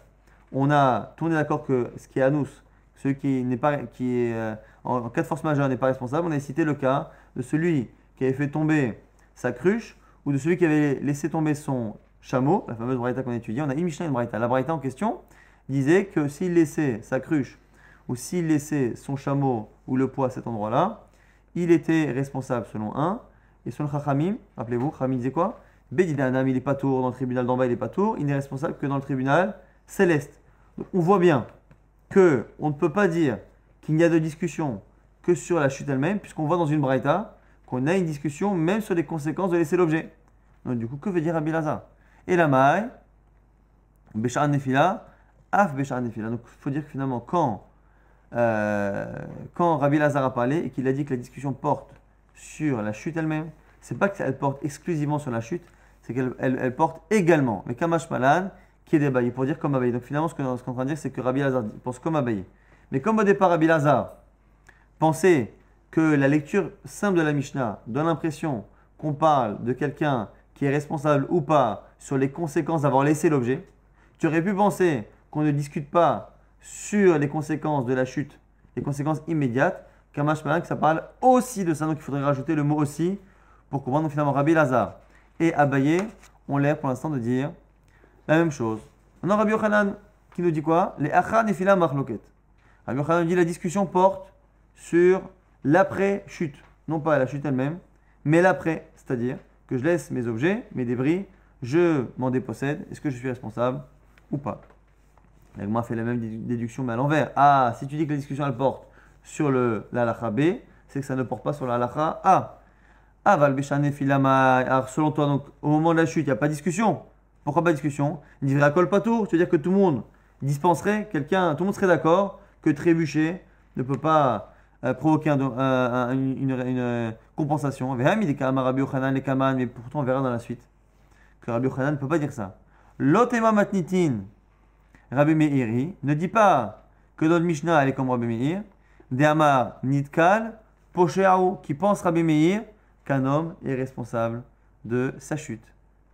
on a, tout d'accord que ce qui est Anous, celui qui n'est pas, qui est euh, en, cas de force majeure n'est pas responsable, on a cité le cas de celui qui avait fait tomber sa cruche ou de celui qui avait laissé tomber son chameau, la fameuse braïta qu'on a. On a une Mishnah et une braïta. La braïta en question disait que s'il laissait sa cruche ou s'il laissait son chameau ou le poids à cet endroit-là, il était responsable selon un. Et selon Chachamim, rappelez-vous, Chachamim disait quoi? Bédidanam, il n'est pas tour, dans le tribunal d'en bas, il n'est pas tour, il n'est responsable que dans le tribunal céleste. Donc on voit bien que on ne peut pas dire qu'il n'y a de discussion que sur la chute elle-même, puisqu'on voit dans une braïta qu'on a une discussion même sur les conséquences de laisser l'objet. Donc du coup, que veut dire Rabbi Et la maille, Béchar Nefila, Af. Donc il faut dire que finalement, quand, euh, quand Rabbi Lazar a parlé et qu'il a dit que la discussion porte sur la chute elle-même, c'est pas qu'elle porte exclusivement sur la chute, c'est qu'elle elle, porte également. Mais Kamash Malan, qui est débaillé, pour dire comme Abaye. Donc finalement, ce qu'on est en train de dire, c'est que Rabbi Lazar pense comme Abaye. Mais comme au départ, Rabbi Lazar pensait que la lecture simple de la Mishnah donne l'impression qu'on parle de quelqu'un qui est responsable ou pas sur les conséquences d'avoir laissé l'objet, tu aurais pu penser qu'on ne discute pas sur les conséquences de la chute, les conséquences immédiates, Kamash Malan, que ça parle aussi de ça. Donc il faudrait rajouter le mot aussi pour comprendre. Finalement, Rabbi Lazar et Abaye ont l'air pour l'instant de dire la même chose. Maintenant, Rabbi Yochanan qui nous dit quoi? Les achan et filam machloket. Rabbi Yochanan dit la discussion porte sur l'après-chute. Non pas la chute elle-même, mais l'après. C'est-à-dire que je laisse mes objets, mes débris, je m'en dépossède. Est-ce que je suis responsable ou pas? L'agma fait la même déduction, mais à l'envers. Ah, si tu dis que la discussion porte sur le l'alacha B, c'est que ça ne porte pas sur l'alacha A. Ah, Valbeshane filama. Alors, selon toi, donc, au moment de la chute, il n'y a pas de discussion. Pourquoi pas de discussion? Il dirait pas tout. C'est-à-dire que tout le monde dispenserait, quelqu'un, tout le monde serait d'accord que trébucher ne peut pas euh, provoquer une, euh, compensation. Mais pourtant, on verra dans la suite que Rabbi Yochanan ne peut pas dire ça. L'otema matnitin, Rabbi Meiri, ne dit pas que notre Mishnah elle est comme Rabbi Meir. Dehamar nitkal, posheaou, qui pense Rabbi Meir qu'un homme est responsable de sa chute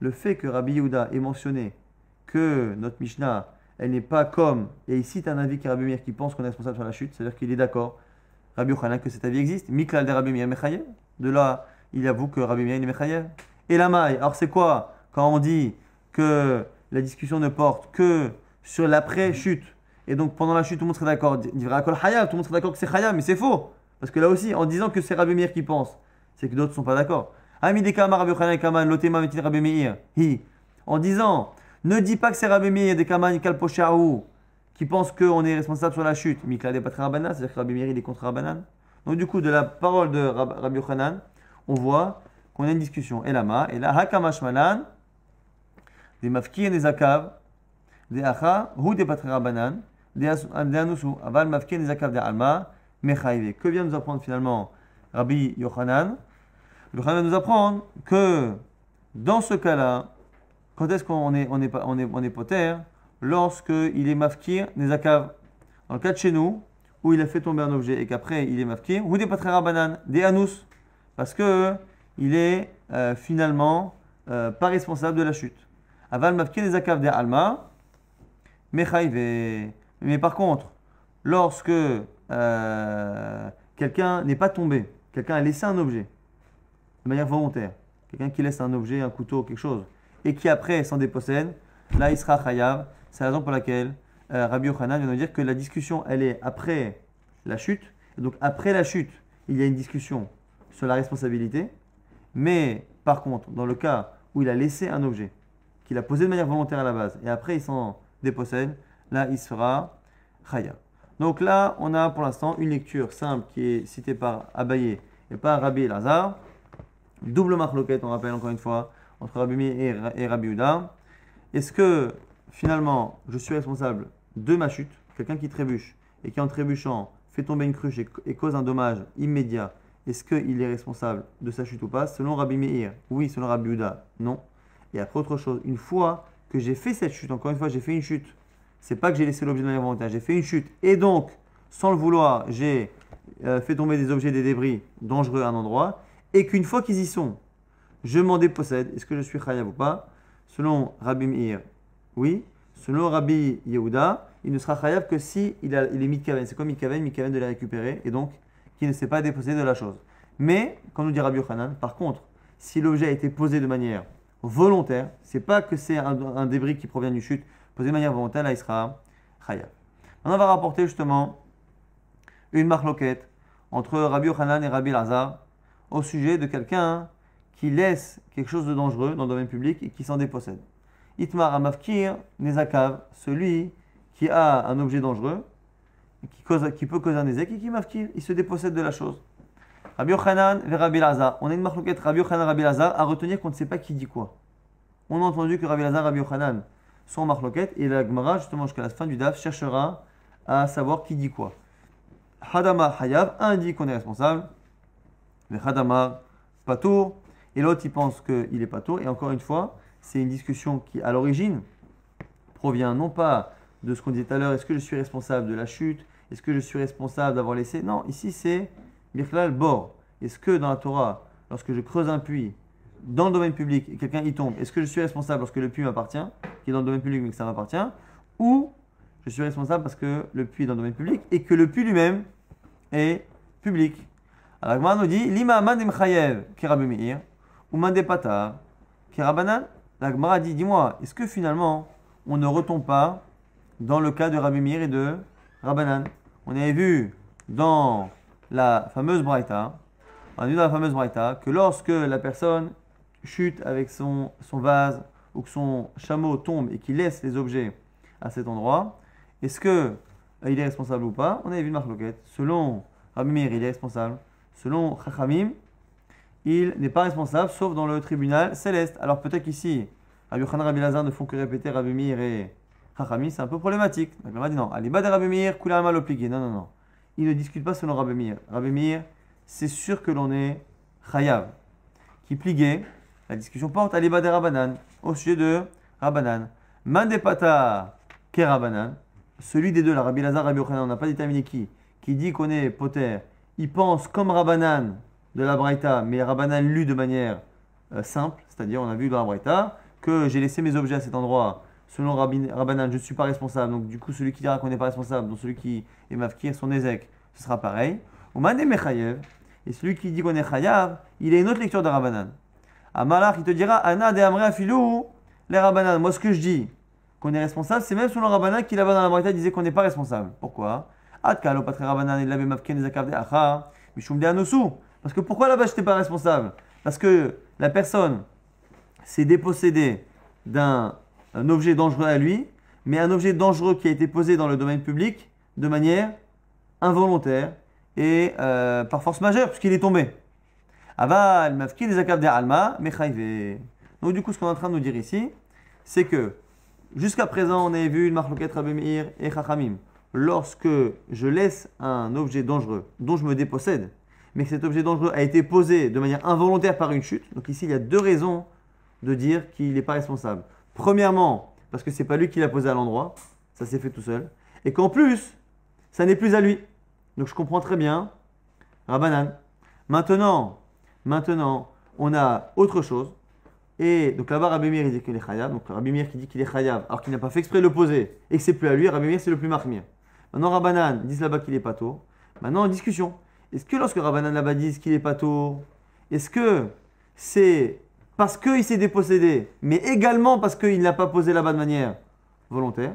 le fait que Rabbi Yehuda ait mentionné que notre Mishnah, elle n'est pas comme, et il cite un avis qui Rabbi Meir qui pense qu'on est responsable sur la chute, c'est-à-dire qu'il est d'accord, Rabbi Yochanan, que cet avis existe. Miklal de Rabbi Meir Mechayev. De là, il avoue que Rabbi Meir est Mechayev. Et la maille, alors c'est quoi quand on dit que la discussion ne porte que sur l'après-chute et donc pendant la chute, tout le monde serait d'accord. tout le monde serait d'accord que c'est Chayav, mais c'est faux. Parce que là aussi, en disant que c'est Rabbi Meir qui pense, c'est que d'autres ne sont pas d'accord. En disant, ne dis pas que c'est Rabbi Meir des Kaman qui pense qu'on est responsable sur la chute. Mikla des Rabbanan, c'est-à-dire que Rabbi Meir il est contre Rabbanan. Donc du coup, de la parole de Rabbi Yochanan, on voit qu'on a une discussion. Et là, et là, Hakamash Malan, des Mafki et des Akav, Que vient nous apprendre finalement Rabbi Yochanan? Le va nous apprendre que dans ce cas-là, quand est-ce qu'on est, on est, on est, on est poter? Lorsqu'il est mafkir, akav. Dans le cas de chez nous, où il a fait tomber un objet et qu'après il est mafkir, ou des patrera banane, des anus, parce que il est euh, finalement euh, pas responsable de la chute. Aval mafkir des akav des alma, Mais par contre, lorsque euh, quelqu'un n'est pas tombé, quelqu'un a laissé un objet, de manière volontaire. Quelqu'un qui laisse un objet, un couteau, quelque chose, et qui après s'en dépossède, là il sera chayav. C'est la raison pour laquelle euh, Rabbi Yochanan vient de dire que la discussion, elle est après la chute. donc après la chute, il y a une discussion sur la responsabilité. Mais par contre, dans le cas où il a laissé un objet, qu'il a posé de manière volontaire à la base, et après il s'en dépossède, là il sera chayav. Donc là, on a pour l'instant une lecture simple qui est citée par Abaye et par Rabbi Lazare. Double marloquette, on rappelle encore une fois, entre Rabbi Meir et, Rabbi Uda. Est-ce que finalement je suis responsable de ma chute, quelqu'un qui trébuche et qui en trébuchant fait tomber une cruche et, cause un dommage immédiat, est-ce qu'il est responsable de sa chute ou pas? Selon Rabbi Meir, oui, selon Rabbi Uda, non. Et après autre chose, une fois j'ai fait cette chute, encore une fois, j'ai fait une chute, c'est pas que j'ai laissé l'objet de l'inventaire, j'ai fait une chute et donc, sans le vouloir, j'ai euh, fait tomber des objets, des débris dangereux à un endroit et qu'une fois qu'ils y sont, je m'en dépossède, est-ce que je suis chayav ou pas? Selon Rabbi Meir, oui. Selon Rabbi Yehuda, il ne sera chayav que si il, a, il est mitkaven. C'est comme mitkaven, mitkaven de la récupérer, et donc qui ne s'est pas dépossédé de la chose. Mais, quand nous dit Rabbi Yochanan, par contre, si l'objet a été posé de manière volontaire, c'est pas que c'est un, débris qui provient du chute, posé de manière volontaire, là il sera. On va rapporter justement une marloquette entre Rabbi Yochanan et Rabbi Lazar au sujet de quelqu'un qui laisse quelque chose de dangereux dans le domaine public et qui s'en dépossède. Itmar Amafkir Nezakav, celui qui a un objet dangereux qui, cause, qui peut causer un ézek et qui mafkir, il se dépossède de la chose. Rabbi Yochanan et Rabbi Lazar. On a une marloquette Rabbi Yochanan Rabbi Lazar à retenir qu'on ne sait pas qui dit quoi. On a entendu que Rabbi Lazar Rabbi Yochanan sont en marloquette et la Gemara, justement jusqu'à la fin du DAF, cherchera à savoir qui dit quoi. Hadama Hayab, un dit qu'on est responsable, mais Hadama Patour, et l'autre il pense qu'il est Patour. Et encore une fois, c'est une discussion qui, à l'origine, provient non pas de ce qu'on disait tout à l'heure, est-ce que je suis responsable de la chute, est-ce que je suis responsable d'avoir laissé? Non, ici c'est Birklal Bor. Est-ce que dans la Torah, lorsque je creuse un puits dans le domaine public et quelqu'un y tombe, est-ce que je suis responsable lorsque le puits m'appartient, qui est dans le domaine public mais que ça m'appartient, ou je suis responsable parce que le puits est dans le domaine public et que le puits lui-même est public? Alors Gemara nous dit Lima chayev kirabumir ou mandepata kirabanan. La Gemara dit Dis-moi, est-ce que finalement on ne retombe pas dans le cas de Rabbi et de Rabbanan? On avait vu dans la fameuse Braïta, on a vu dans la fameuse Braïta que lorsque la personne chute avec son, son vase ou que son chameau tombe et qu'il laisse les objets à cet endroit, est-ce que euh, il est responsable ou pas? On avait vu une. Selon Rabbi Meir, il est responsable. Selon Chachamim, il n'est pas responsable, sauf dans le tribunal céleste. Alors peut-être qu'ici, Rabbi Yochanan Rabbi Lazar ne font que répéter Rabbi Meir et Chachamim, c'est un peu problématique. Donc on dit non. Alibad Rabbi Meir. Non, non, non. Il ne discute pas selon Rabbi Meir. Rabbi Meir, c'est sûr que l'on est Chayav. Qui pliguait, la discussion porte Alibad Rabbanan, au sujet de Rabbanan. Mandepata Kerabanan celui des deux, la Rabbi Lazar, Rabbi Yochanan, on n'a pas déterminé qui, qui dit qu'on est poter, il pense comme Rabbanan de la Braïta, mais Rabbanan lu de manière euh, simple, c'est-à-dire on a vu dans la Braïta que j'ai laissé mes objets à cet endroit, selon Rabbanan, je ne suis pas responsable, donc du coup celui qui dira qu'on n'est pas responsable, donc celui qui est mafkir, son ézek, ce sera pareil. Ou Mechayev, et celui qui dit qu'on est chayav, il a une autre lecture de Rabbanan. À Malach, il te dira, Ana de Amre Filou, les Rabbanan. Moi, ce que je dis, qu'on est responsable, c'est même selon Rabbanan qui là-bas dans la Braïta disait qu'on n'est pas responsable. Pourquoi? Parce que pourquoi là-bas je n'étais pas responsable? Parce que la personne s'est dépossédée d'un objet dangereux à lui, mais un objet dangereux qui a été posé dans le domaine public de manière involontaire et euh, par force majeure, puisqu'il est tombé. Aval, mafki des alma, Donc du coup, ce qu'on est en train de nous dire ici, c'est que Jusqu'à présent, on avait vu une marloquette Rabbi Meir et Chachamim. Lorsque je laisse un objet dangereux dont je me dépossède, mais que cet objet dangereux a été posé de manière involontaire par une chute, donc ici il y a deux raisons de dire qu'il n'est pas responsable. Premièrement, parce que c'est pas lui qui l'a posé à l'endroit, ça s'est fait tout seul, et qu'en plus, ça n'est plus à lui. Donc je comprends très bien, Rabbanan. Maintenant, maintenant, on a autre chose. Et donc là-bas, Rabbi Meir, il dit qu'il est chayav. Donc Rabbi Meir qui dit qu'il est chayav, alors qu'il n'a pas fait exprès de le poser et que c'est plus à lui, Rabbi Meir c'est le plus marmir. Maintenant, Rabbanan dit là-bas qu'il est pato. Maintenant, en discussion. Est-ce que lorsque Rabbanan là-bas dit qu'il est pato, est-ce que c'est parce qu'il s'est dépossédé, mais également parce qu'il n'a pas posé là-bas de manière volontaire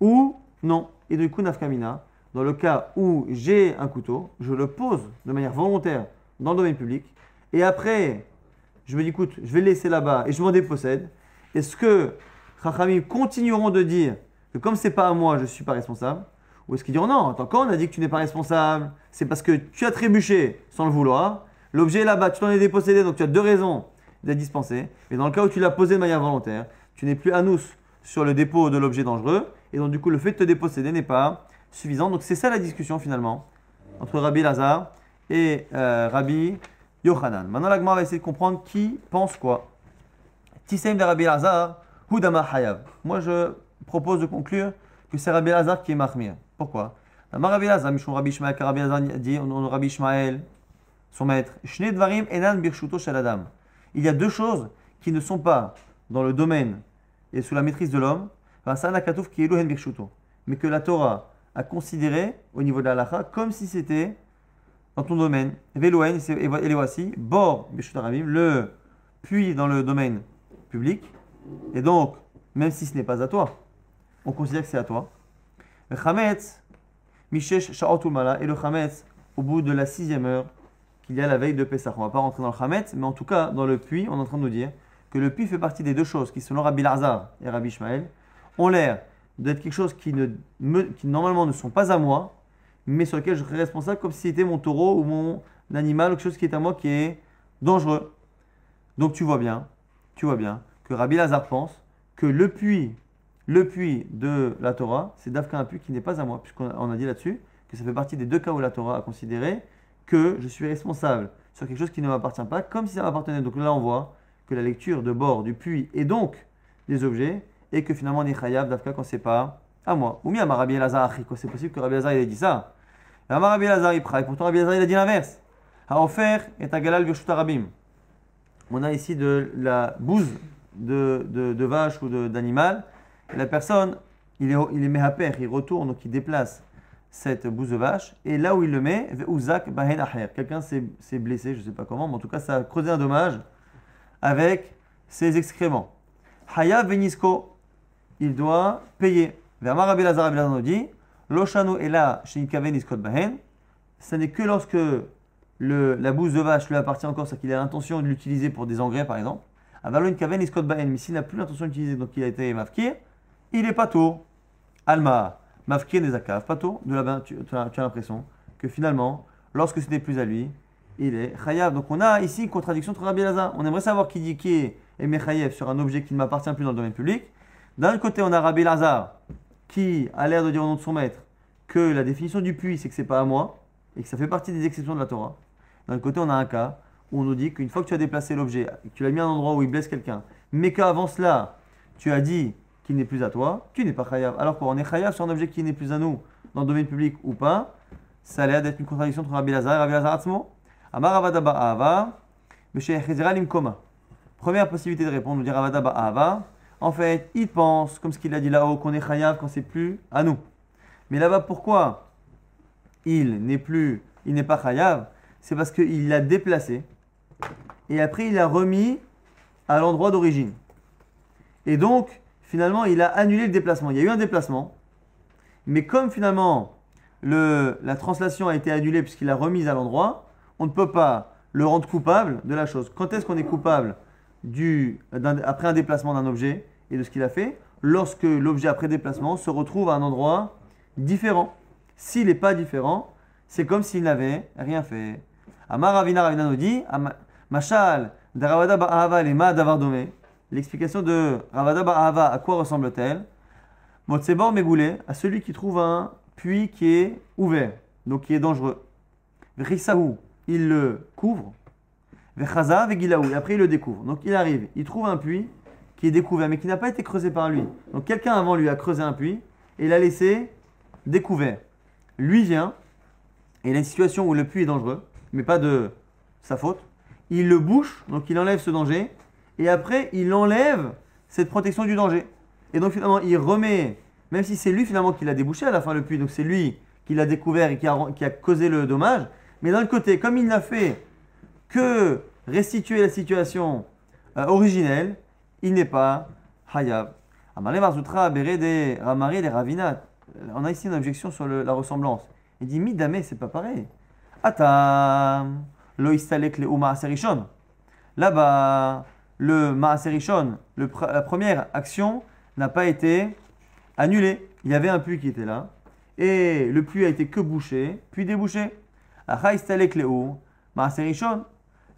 Ou non. Et du coup, Nafkamina, dans le cas où j'ai un couteau, je le pose de manière volontaire dans le domaine public, et après, je me dis, écoute, je vais le laisser là-bas et je m'en dépossède, est-ce que Chachamim continueront de dire que comme c'est pas à moi, je ne suis pas responsable Ou est-ce qu'ils diront non, attends, quand on a dit que tu n'es pas responsable, c'est parce que tu as trébuché sans le vouloir, l'objet est là-bas, tu t'en es dépossédé, donc tu as deux raisons d'être dispensé. Mais dans le cas où tu l'as posé de manière volontaire, tu n'es plus à nous sur le dépôt de l'objet dangereux, et donc du coup le fait de te déposséder n'est pas suffisant. Donc c'est ça la discussion finalement entre Rabbi Lazare et euh, Rabbi Yochanan. Maintenant, l'agma va essayer de comprendre qui pense quoi. Tisseim de Rabbi Lazar, Hudama Hayav. Moi, je propose de conclure que c'est Rabbi Lazar qui est Mahmir. Pourquoi? Rabbi Lazar, Mishum Rabbi Ishmael, Rabbi Lazar dit, on Rabbi Ishmael, son maître, Shnei Dvarim Enan Birshuto Shaladam. Il y a deux choses qui ne sont pas dans le domaine et sous la maîtrise de l'homme, mais que la Torah a considéré au niveau de la halakha comme si c'était dans ton domaine. Veloen, et voici, bord, le puits dans le domaine public. Et donc, même si ce n'est pas à toi, on considère que c'est à toi. Le Chametz, Mishesh et le Chametz, au bout de la sixième heure, qu'il y a la veille de Pessah. On ne va pas rentrer dans le Chametz, mais en tout cas, dans le puits, on est en train de nous dire que le puits fait partie des deux choses qui, selon Rabbi et Rabbi Ishmael, ont l'air d'être quelque chose qui, ne qui normalement ne sont pas à moi, mais sur lequel je serais responsable comme si c'était mon taureau ou mon animal, quelque chose qui est à moi qui est dangereux. Donc tu vois bien, tu vois bien que Rabbi Lazare pense que le puits, le puits de la Torah, c'est d'Afka un puits qui n'est pas à moi, puisqu'on a dit là-dessus que ça fait partie des deux cas où la Torah a considéré que je suis responsable sur quelque chose qui ne m'appartient pas, comme si ça m'appartenait. Donc là, on voit que la lecture de bord du puits est donc des objets, et que finalement on est chayav d'Afka quand c'est pas à moi. Ou bien Rabbi Elazar c'est possible que Rabbi Elazar ait dit ça. Rabbi Elazar il pourtant Rabbi Elazar a dit l'inverse. Et à galal. On a ici de la bouse de, de, vache ou d'animal. La personne, il est, il est méhaper, il retourne, donc il déplace cette bouse de vache. Et là où il le met, Uzak Bahen Quelqu'un s'est blessé, je ne sais pas comment, mais en tout cas, ça a creusé un dommage avec ses excréments. Haya Venisko, il doit payer. Verma Rabbi Lazar nous dit Loshanu est là, Bahen. Ce n'est que lorsque la bouse de vache lui appartient encore, c'est qu'il a l'intention de l'utiliser pour des engrais par exemple. Avalon Kaven Bahen, mais s'il n'a plus l'intention d'utiliser, donc il a été mafkir, il est pas tôt. Alma, mafkir des akav, pas tôt. De là-bas, tu, as, l'impression que finalement, lorsque ce n'est plus à lui, il est chayav. Donc on a ici une contradiction entre Rabbi Lazar. On aimerait savoir qui dit qui est chayav sur un objet qui ne m'appartient plus dans le domaine public. D'un côté, on a Rabbi Lazar qui a l'air de dire au nom de son maître que la définition du puits, c'est que c'est pas à moi et que ça fait partie des exceptions de la Torah. D'un côté, on a un cas où on nous dit qu'une fois que tu as déplacé l'objet, que tu l'as mis à un endroit où il blesse quelqu'un, mais qu'avant cela, tu as dit qu'il n'est plus à toi, tu n'es pas chayav. Alors qu'on est chayav sur un objet qui n'est plus à nous, dans le domaine public ou pas, ça a l'air d'être une contradiction entre Rabbi Lazar et Rabbi Lazar Atzmo. Amar Avadaba Ahava, Première possibilité de répondre, nous dire Avadaba Ahava. En fait, il pense, comme ce qu'il a dit là-haut, qu'on est chayav quand c'est plus à nous. Mais là-bas, pourquoi il n'est plus, il n'est pas chayav C'est parce qu'il l'a déplacé et après il l'a remis à l'endroit d'origine. Et donc, finalement, il a annulé le déplacement. Il y a eu un déplacement, mais comme finalement le, la translation a été annulée puisqu'il l'a remise à l'endroit, on ne peut pas le rendre coupable de la chose. Quand est-ce qu'on est coupable après un déplacement d'un objet et de ce qu'il a fait, lorsque l'objet après déplacement se retrouve à un endroit différent. S'il n'est pas différent, c'est comme s'il n'avait rien fait. Amar Ravina Ravina nous dit, Machal, Daravada Ba'ava Lema Davardome. L'explication de Ravada Ba'ava, à quoi ressemble-t-elle? Motsebor Megoulé, à celui qui trouve un puits qui est ouvert, donc qui est dangereux. Risaou, il le couvre. Vechaza, et après il le découvre. Donc il arrive, il trouve un puits qui est découvert, mais qui n'a pas été creusé par lui. Donc quelqu'un avant lui a creusé un puits et l'a laissé découvert. Lui vient, et il a une situation où le puits est dangereux, mais pas de sa faute. Il le bouche, donc il enlève ce danger, et après il enlève cette protection du danger. Et donc finalement il remet, même si c'est lui finalement qui l'a débouché à la fin le puits, donc c'est lui qui l'a découvert et qui a, causé le dommage, mais d'un côté, comme il n'a fait que restituer la situation euh, originelle, il n'est pas hayab. On a ici une objection sur la ressemblance. Il dit Midame, c'est pas pareil. Atam, lo istalek le Maaserishon. Là-bas, le Maaserishon, la première action n'a pas été annulée. Il y avait un puits qui était là. Et le puits a été que bouché, puis débouché.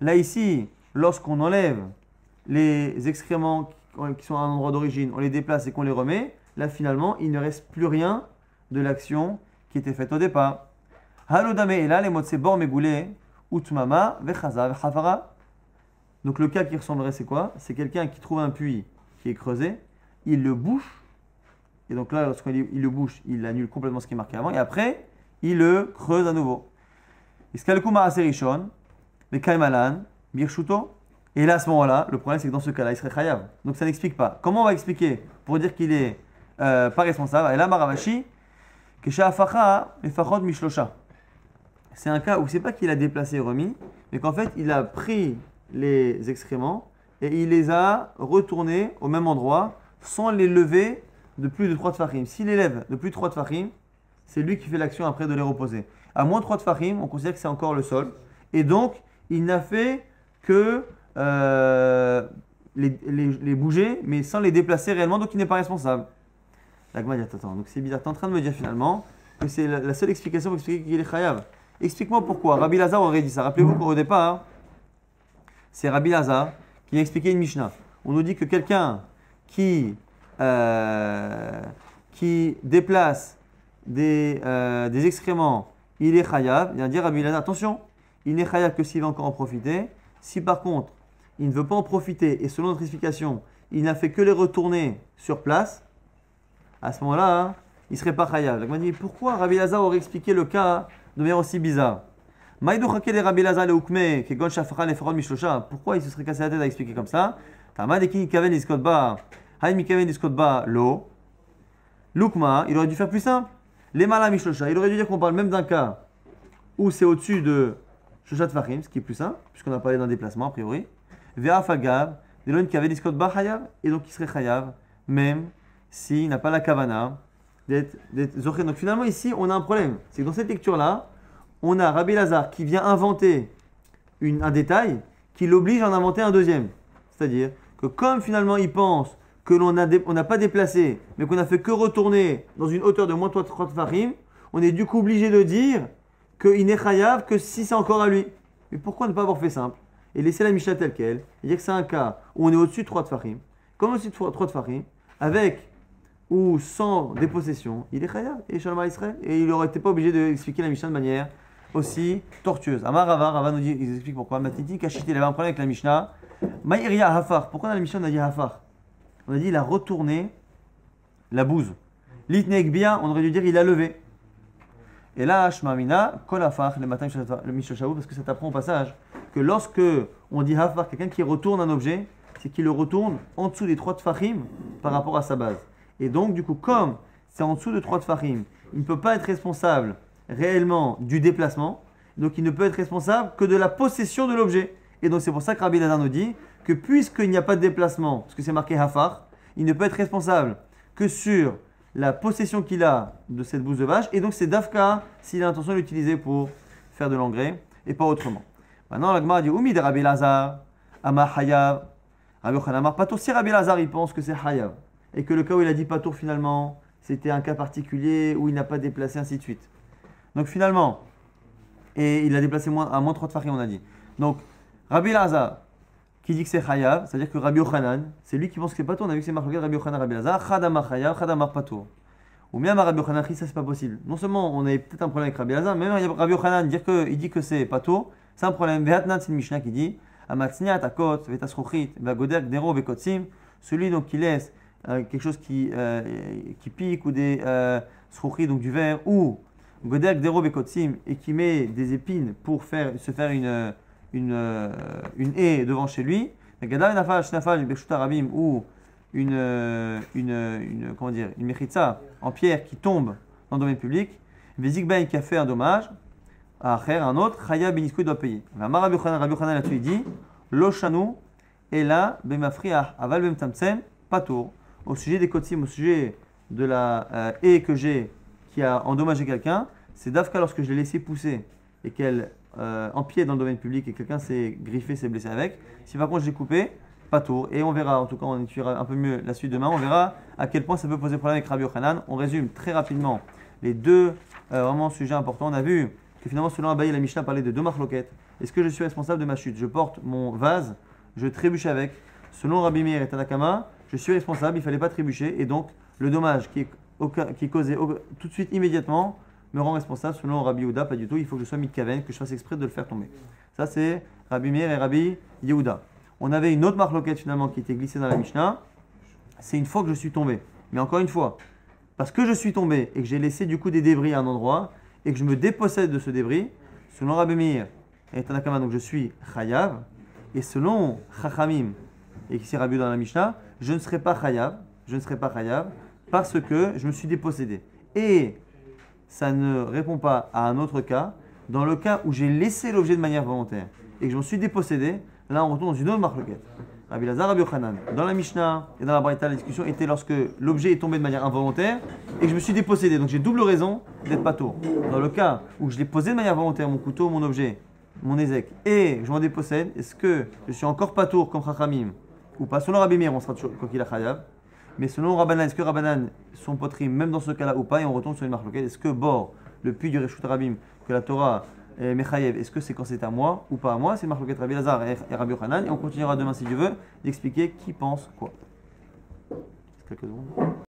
Là, ici, lorsqu'on enlève les excréments qui sont à un endroit d'origine, on les déplace et qu'on les remet, là, finalement, il ne reste plus rien de l'action qui était faite au départ. Halodame et là, les mots de bor megoulé, vechaza, vechafara. Donc, le cas qui ressemblerait, c'est quoi? C'est quelqu'un qui trouve un puits qui est creusé, il le bouche, et donc là, lorsqu'il le bouche, il annule complètement ce qui est marqué avant, et après, il le creuse à nouveau. Kaimalan, Birshuto. Et là, à ce moment-là, le problème, c'est que dans ce cas-là, il serait chayav. Donc ça n'explique pas. Comment on va expliquer pour dire qu'il est euh, pas responsable? Et là, Maravashi, Mishlosha. C'est un cas où c'est pas qu'il a déplacé et remis, mais qu'en fait, il a pris les excréments et il les a retournés au même endroit sans les lever de plus de 3 tfachim. S'il les lève de plus de 3 tfachim, c'est lui qui fait l'action après de les reposer. À moins de 3 tfachim, on considère que c'est encore le sol. Et donc, il n'a fait que euh, les, bouger, mais sans les déplacer réellement, donc il n'est pas responsable. La dit attends, donc c'est bizarre, tu es en train de me dire finalement que c'est la, seule explication pour expliquer qu'il est chayav. Explique-moi pourquoi. Rabbi Lazar aurait dit ça. Rappelez-vous qu'au départ, c'est Rabbi Lazar qui a expliqué une Mishnah. On nous dit que quelqu'un qui, euh, déplace des, euh, des excréments, il est chayav. Il a dit Rabbi Lazar, attention, il n'est chayav que s'il va encore en profiter. Si par contre, il ne veut pas en profiter et selon notre explication, il n'a fait que les retourner sur place, à ce moment-là, hein, il ne serait pas chayav. Donc on dit pourquoi Rabbi Lazar aurait expliqué le cas de manière aussi bizarre? Pourquoi il se serait cassé la tête à expliquer comme ça? Lukma, il aurait dû faire plus simple. Les Mala Mishlosha, il aurait dû dire qu'on parle même d'un cas où c'est au-dessus de Shoshat Fahim, ce qui est plus simple, puisqu'on a parlé d'un déplacement a priori. Vera Fagav, Delon Kaven Iskotba Hayav, et donc il serait Hayav, même s'il n'a pas la Kavana d'être Zoché. Donc finalement, ici, on a un problème. C'est que dans cette lecture-là, on a Rabbi Lazar qui vient inventer un détail qui l'oblige à en inventer un deuxième. C'est-à-dire que comme finalement il pense que l'on n'a n'a pas déplacé, mais qu'on a fait que retourner dans une hauteur de moins 30 farim, on est du coup obligé de dire qu'il n'est chayav que si c'est encore à lui. Mais pourquoi ne pas avoir fait simple et laisser la Mishnah telle qu'elle et dire que c'est un cas où on est au-dessus de 3 de farim, comme au-dessus de 3 de farim, avec ou sans dépossession, il est chayav et Shalom Israël. Et il n'aurait été pas obligé d'expliquer la Mishnah de manière aussi tortueuse. Amar Rava, Rava nous dit, ils expliquent pourquoi. Matiti, Kachit, il avait un problème avec la Mishnah. Maïria Hafar. Pourquoi dans la Mishnah on a dit Hafar? On a dit il a retourné la bouse. Litnek bien, on aurait dû dire il a levé. Et là, Shmamina, Kol Hafar, le matin, le Mishoshavu, parce que ça t'apprend au passage que lorsque on dit Hafar, quelqu'un qui retourne un objet, c'est qu'il le retourne en dessous des trois tfachim par rapport à sa base. Et donc, du coup, comme c'est en dessous de trois tfachim, il ne peut pas être responsable réellement du déplacement, donc il ne peut être responsable que de la possession de l'objet. Et donc c'est pour ça que Rabbi Lazar nous dit que puisqu'il n'y a pas de déplacement, parce que c'est marqué Hafar, il ne peut être responsable que sur la possession qu'il a de cette bouse de vache, et donc c'est Dafka s'il a l'intention de l'utiliser pour faire de l'engrais, et pas autrement. Maintenant, la Gemara dit Oumi de Rabbi Lazar, Amar Hayav, Rabbi Yochanan Amar Patour. Si Rabbi Lazar il pense que c'est Hayav, et que le cas où il a dit Patour finalement, c'était un cas particulier où il n'a pas déplacé, ainsi de suite. Donc finalement, et il a déplacé à moins 3 de Farim, on a dit. Donc, Rabbi Lazar, qui dit que c'est Chayav, c'est-à-dire que Rabbi Yochanan, c'est lui qui pense que c'est Patour, on a vu que c'est marqué Rabbi Yochanan, Rabbi Lazar, Chadamar Chayav, Chadamar Patour. Ou bien Rabbi Yochanan, ça c'est pas possible. Non seulement on avait peut-être un problème avec Rabbi Lazar, mais même Rabbi Yochanan, dire que, il dit que c'est Patour, c'est un problème. Vehatnan, c'est une Mishnah qui dit Amatsniat, Akot, Vetasruchit, Vagoder, Gdero, Vekotsim, celui donc qui laisse euh, quelque chose qui, euh, qui pique ou des euh, donc du verre, ou Goder, Gdero, Vekotsim, et qui met des épines pour faire, se faire une, une, euh, une haie devant chez lui. Gadar, Nafal, Shnafal, Beshuta Rabim, ou une, euh, une, une, comment dire, une mechitza en pierre qui tombe dans le domaine public. Vezikbain qui a fait un dommage à un autre, Chaya Benisko doit payer. Amar Rabbi Yochanan là-dessus il dit Loshanu et là Bemafriah Aval Bem Tamtsem Patour. Au sujet des kotsim, au sujet de la euh, haie que j'ai qui a endommagé quelqu'un, c'est Dafka lorsque je l'ai laissé pousser et qu'elle euh, dans le domaine public et quelqu'un s'est griffé, s'est blessé avec. Si par contre je l'ai coupé, pas tour. Et on verra, en tout cas on étudiera un peu mieux la suite demain, on verra à quel point ça peut poser problème avec Rabbi Yochanan. On résume très rapidement les deux euh, vraiment sujets importants. On a vu que finalement selon Abaye, la Mishnah parlait de deux marloquettes. Est-ce que je suis responsable de ma chute? Je porte mon vase, je trébuche avec. Selon Rabbi Meir et Tanakama, je suis responsable, il ne fallait pas trébucher. Et donc le dommage qui est, qui au- tout de suite, immédiatement, me rend responsable. Selon Rabbi Yehuda, pas du tout. Il faut que je sois mitkaven, que je fasse exprès de le faire tomber. Ça, c'est Rabbi Meir et Rabbi Yehuda. On avait une autre marloquette finalement qui était glissée dans la Mishnah. C'est une fois que je suis tombé. Mais encore une fois, parce que je suis tombé et que j'ai laissé du coup des débris à un endroit et que je me dépossède de ce débris, selon Rabbi Meir et Tanakama, donc je suis chayav. Et selon Chachamim, et qui c'est Rabbi dans la Mishnah, je ne serai pas chayav. Je ne serai pas chayav parce que je me suis dépossédé. Et ça ne répond pas à un autre cas. Dans le cas où j'ai laissé l'objet de manière volontaire et que je m'en suis dépossédé, là on retourne dans une autre marloquette. Rabbi Lazar, Rabbi Yochanan. Dans la Mishnah et dans la Braïta, la discussion était lorsque l'objet est tombé de manière involontaire et que je me suis dépossédé. Donc j'ai double raison d'être pato. Dans le cas où je l'ai posé de manière volontaire, mon couteau, mon objet, mon ézec, et je m'en dépossède, est-ce que je suis encore patour comme Chachamim ou pas Selon Rabbi Meir, on sera toujours quoi qu'il a chayav. Mais selon Rabbanan, est-ce que Rabbanan sont potrim même dans ce cas-là ou pas Et on retombe sur une marque locale. Est-ce que Bor, le puits du Reshut Rabim, que la Torah est Mechayev, est-ce que c'est quand c'est à moi ou pas à moi C'est marque Rabbi Lazar et et Rabbi Yochanan. Et on continuera demain, si Dieu veut, d'expliquer qui pense quoi. Quelques secondes?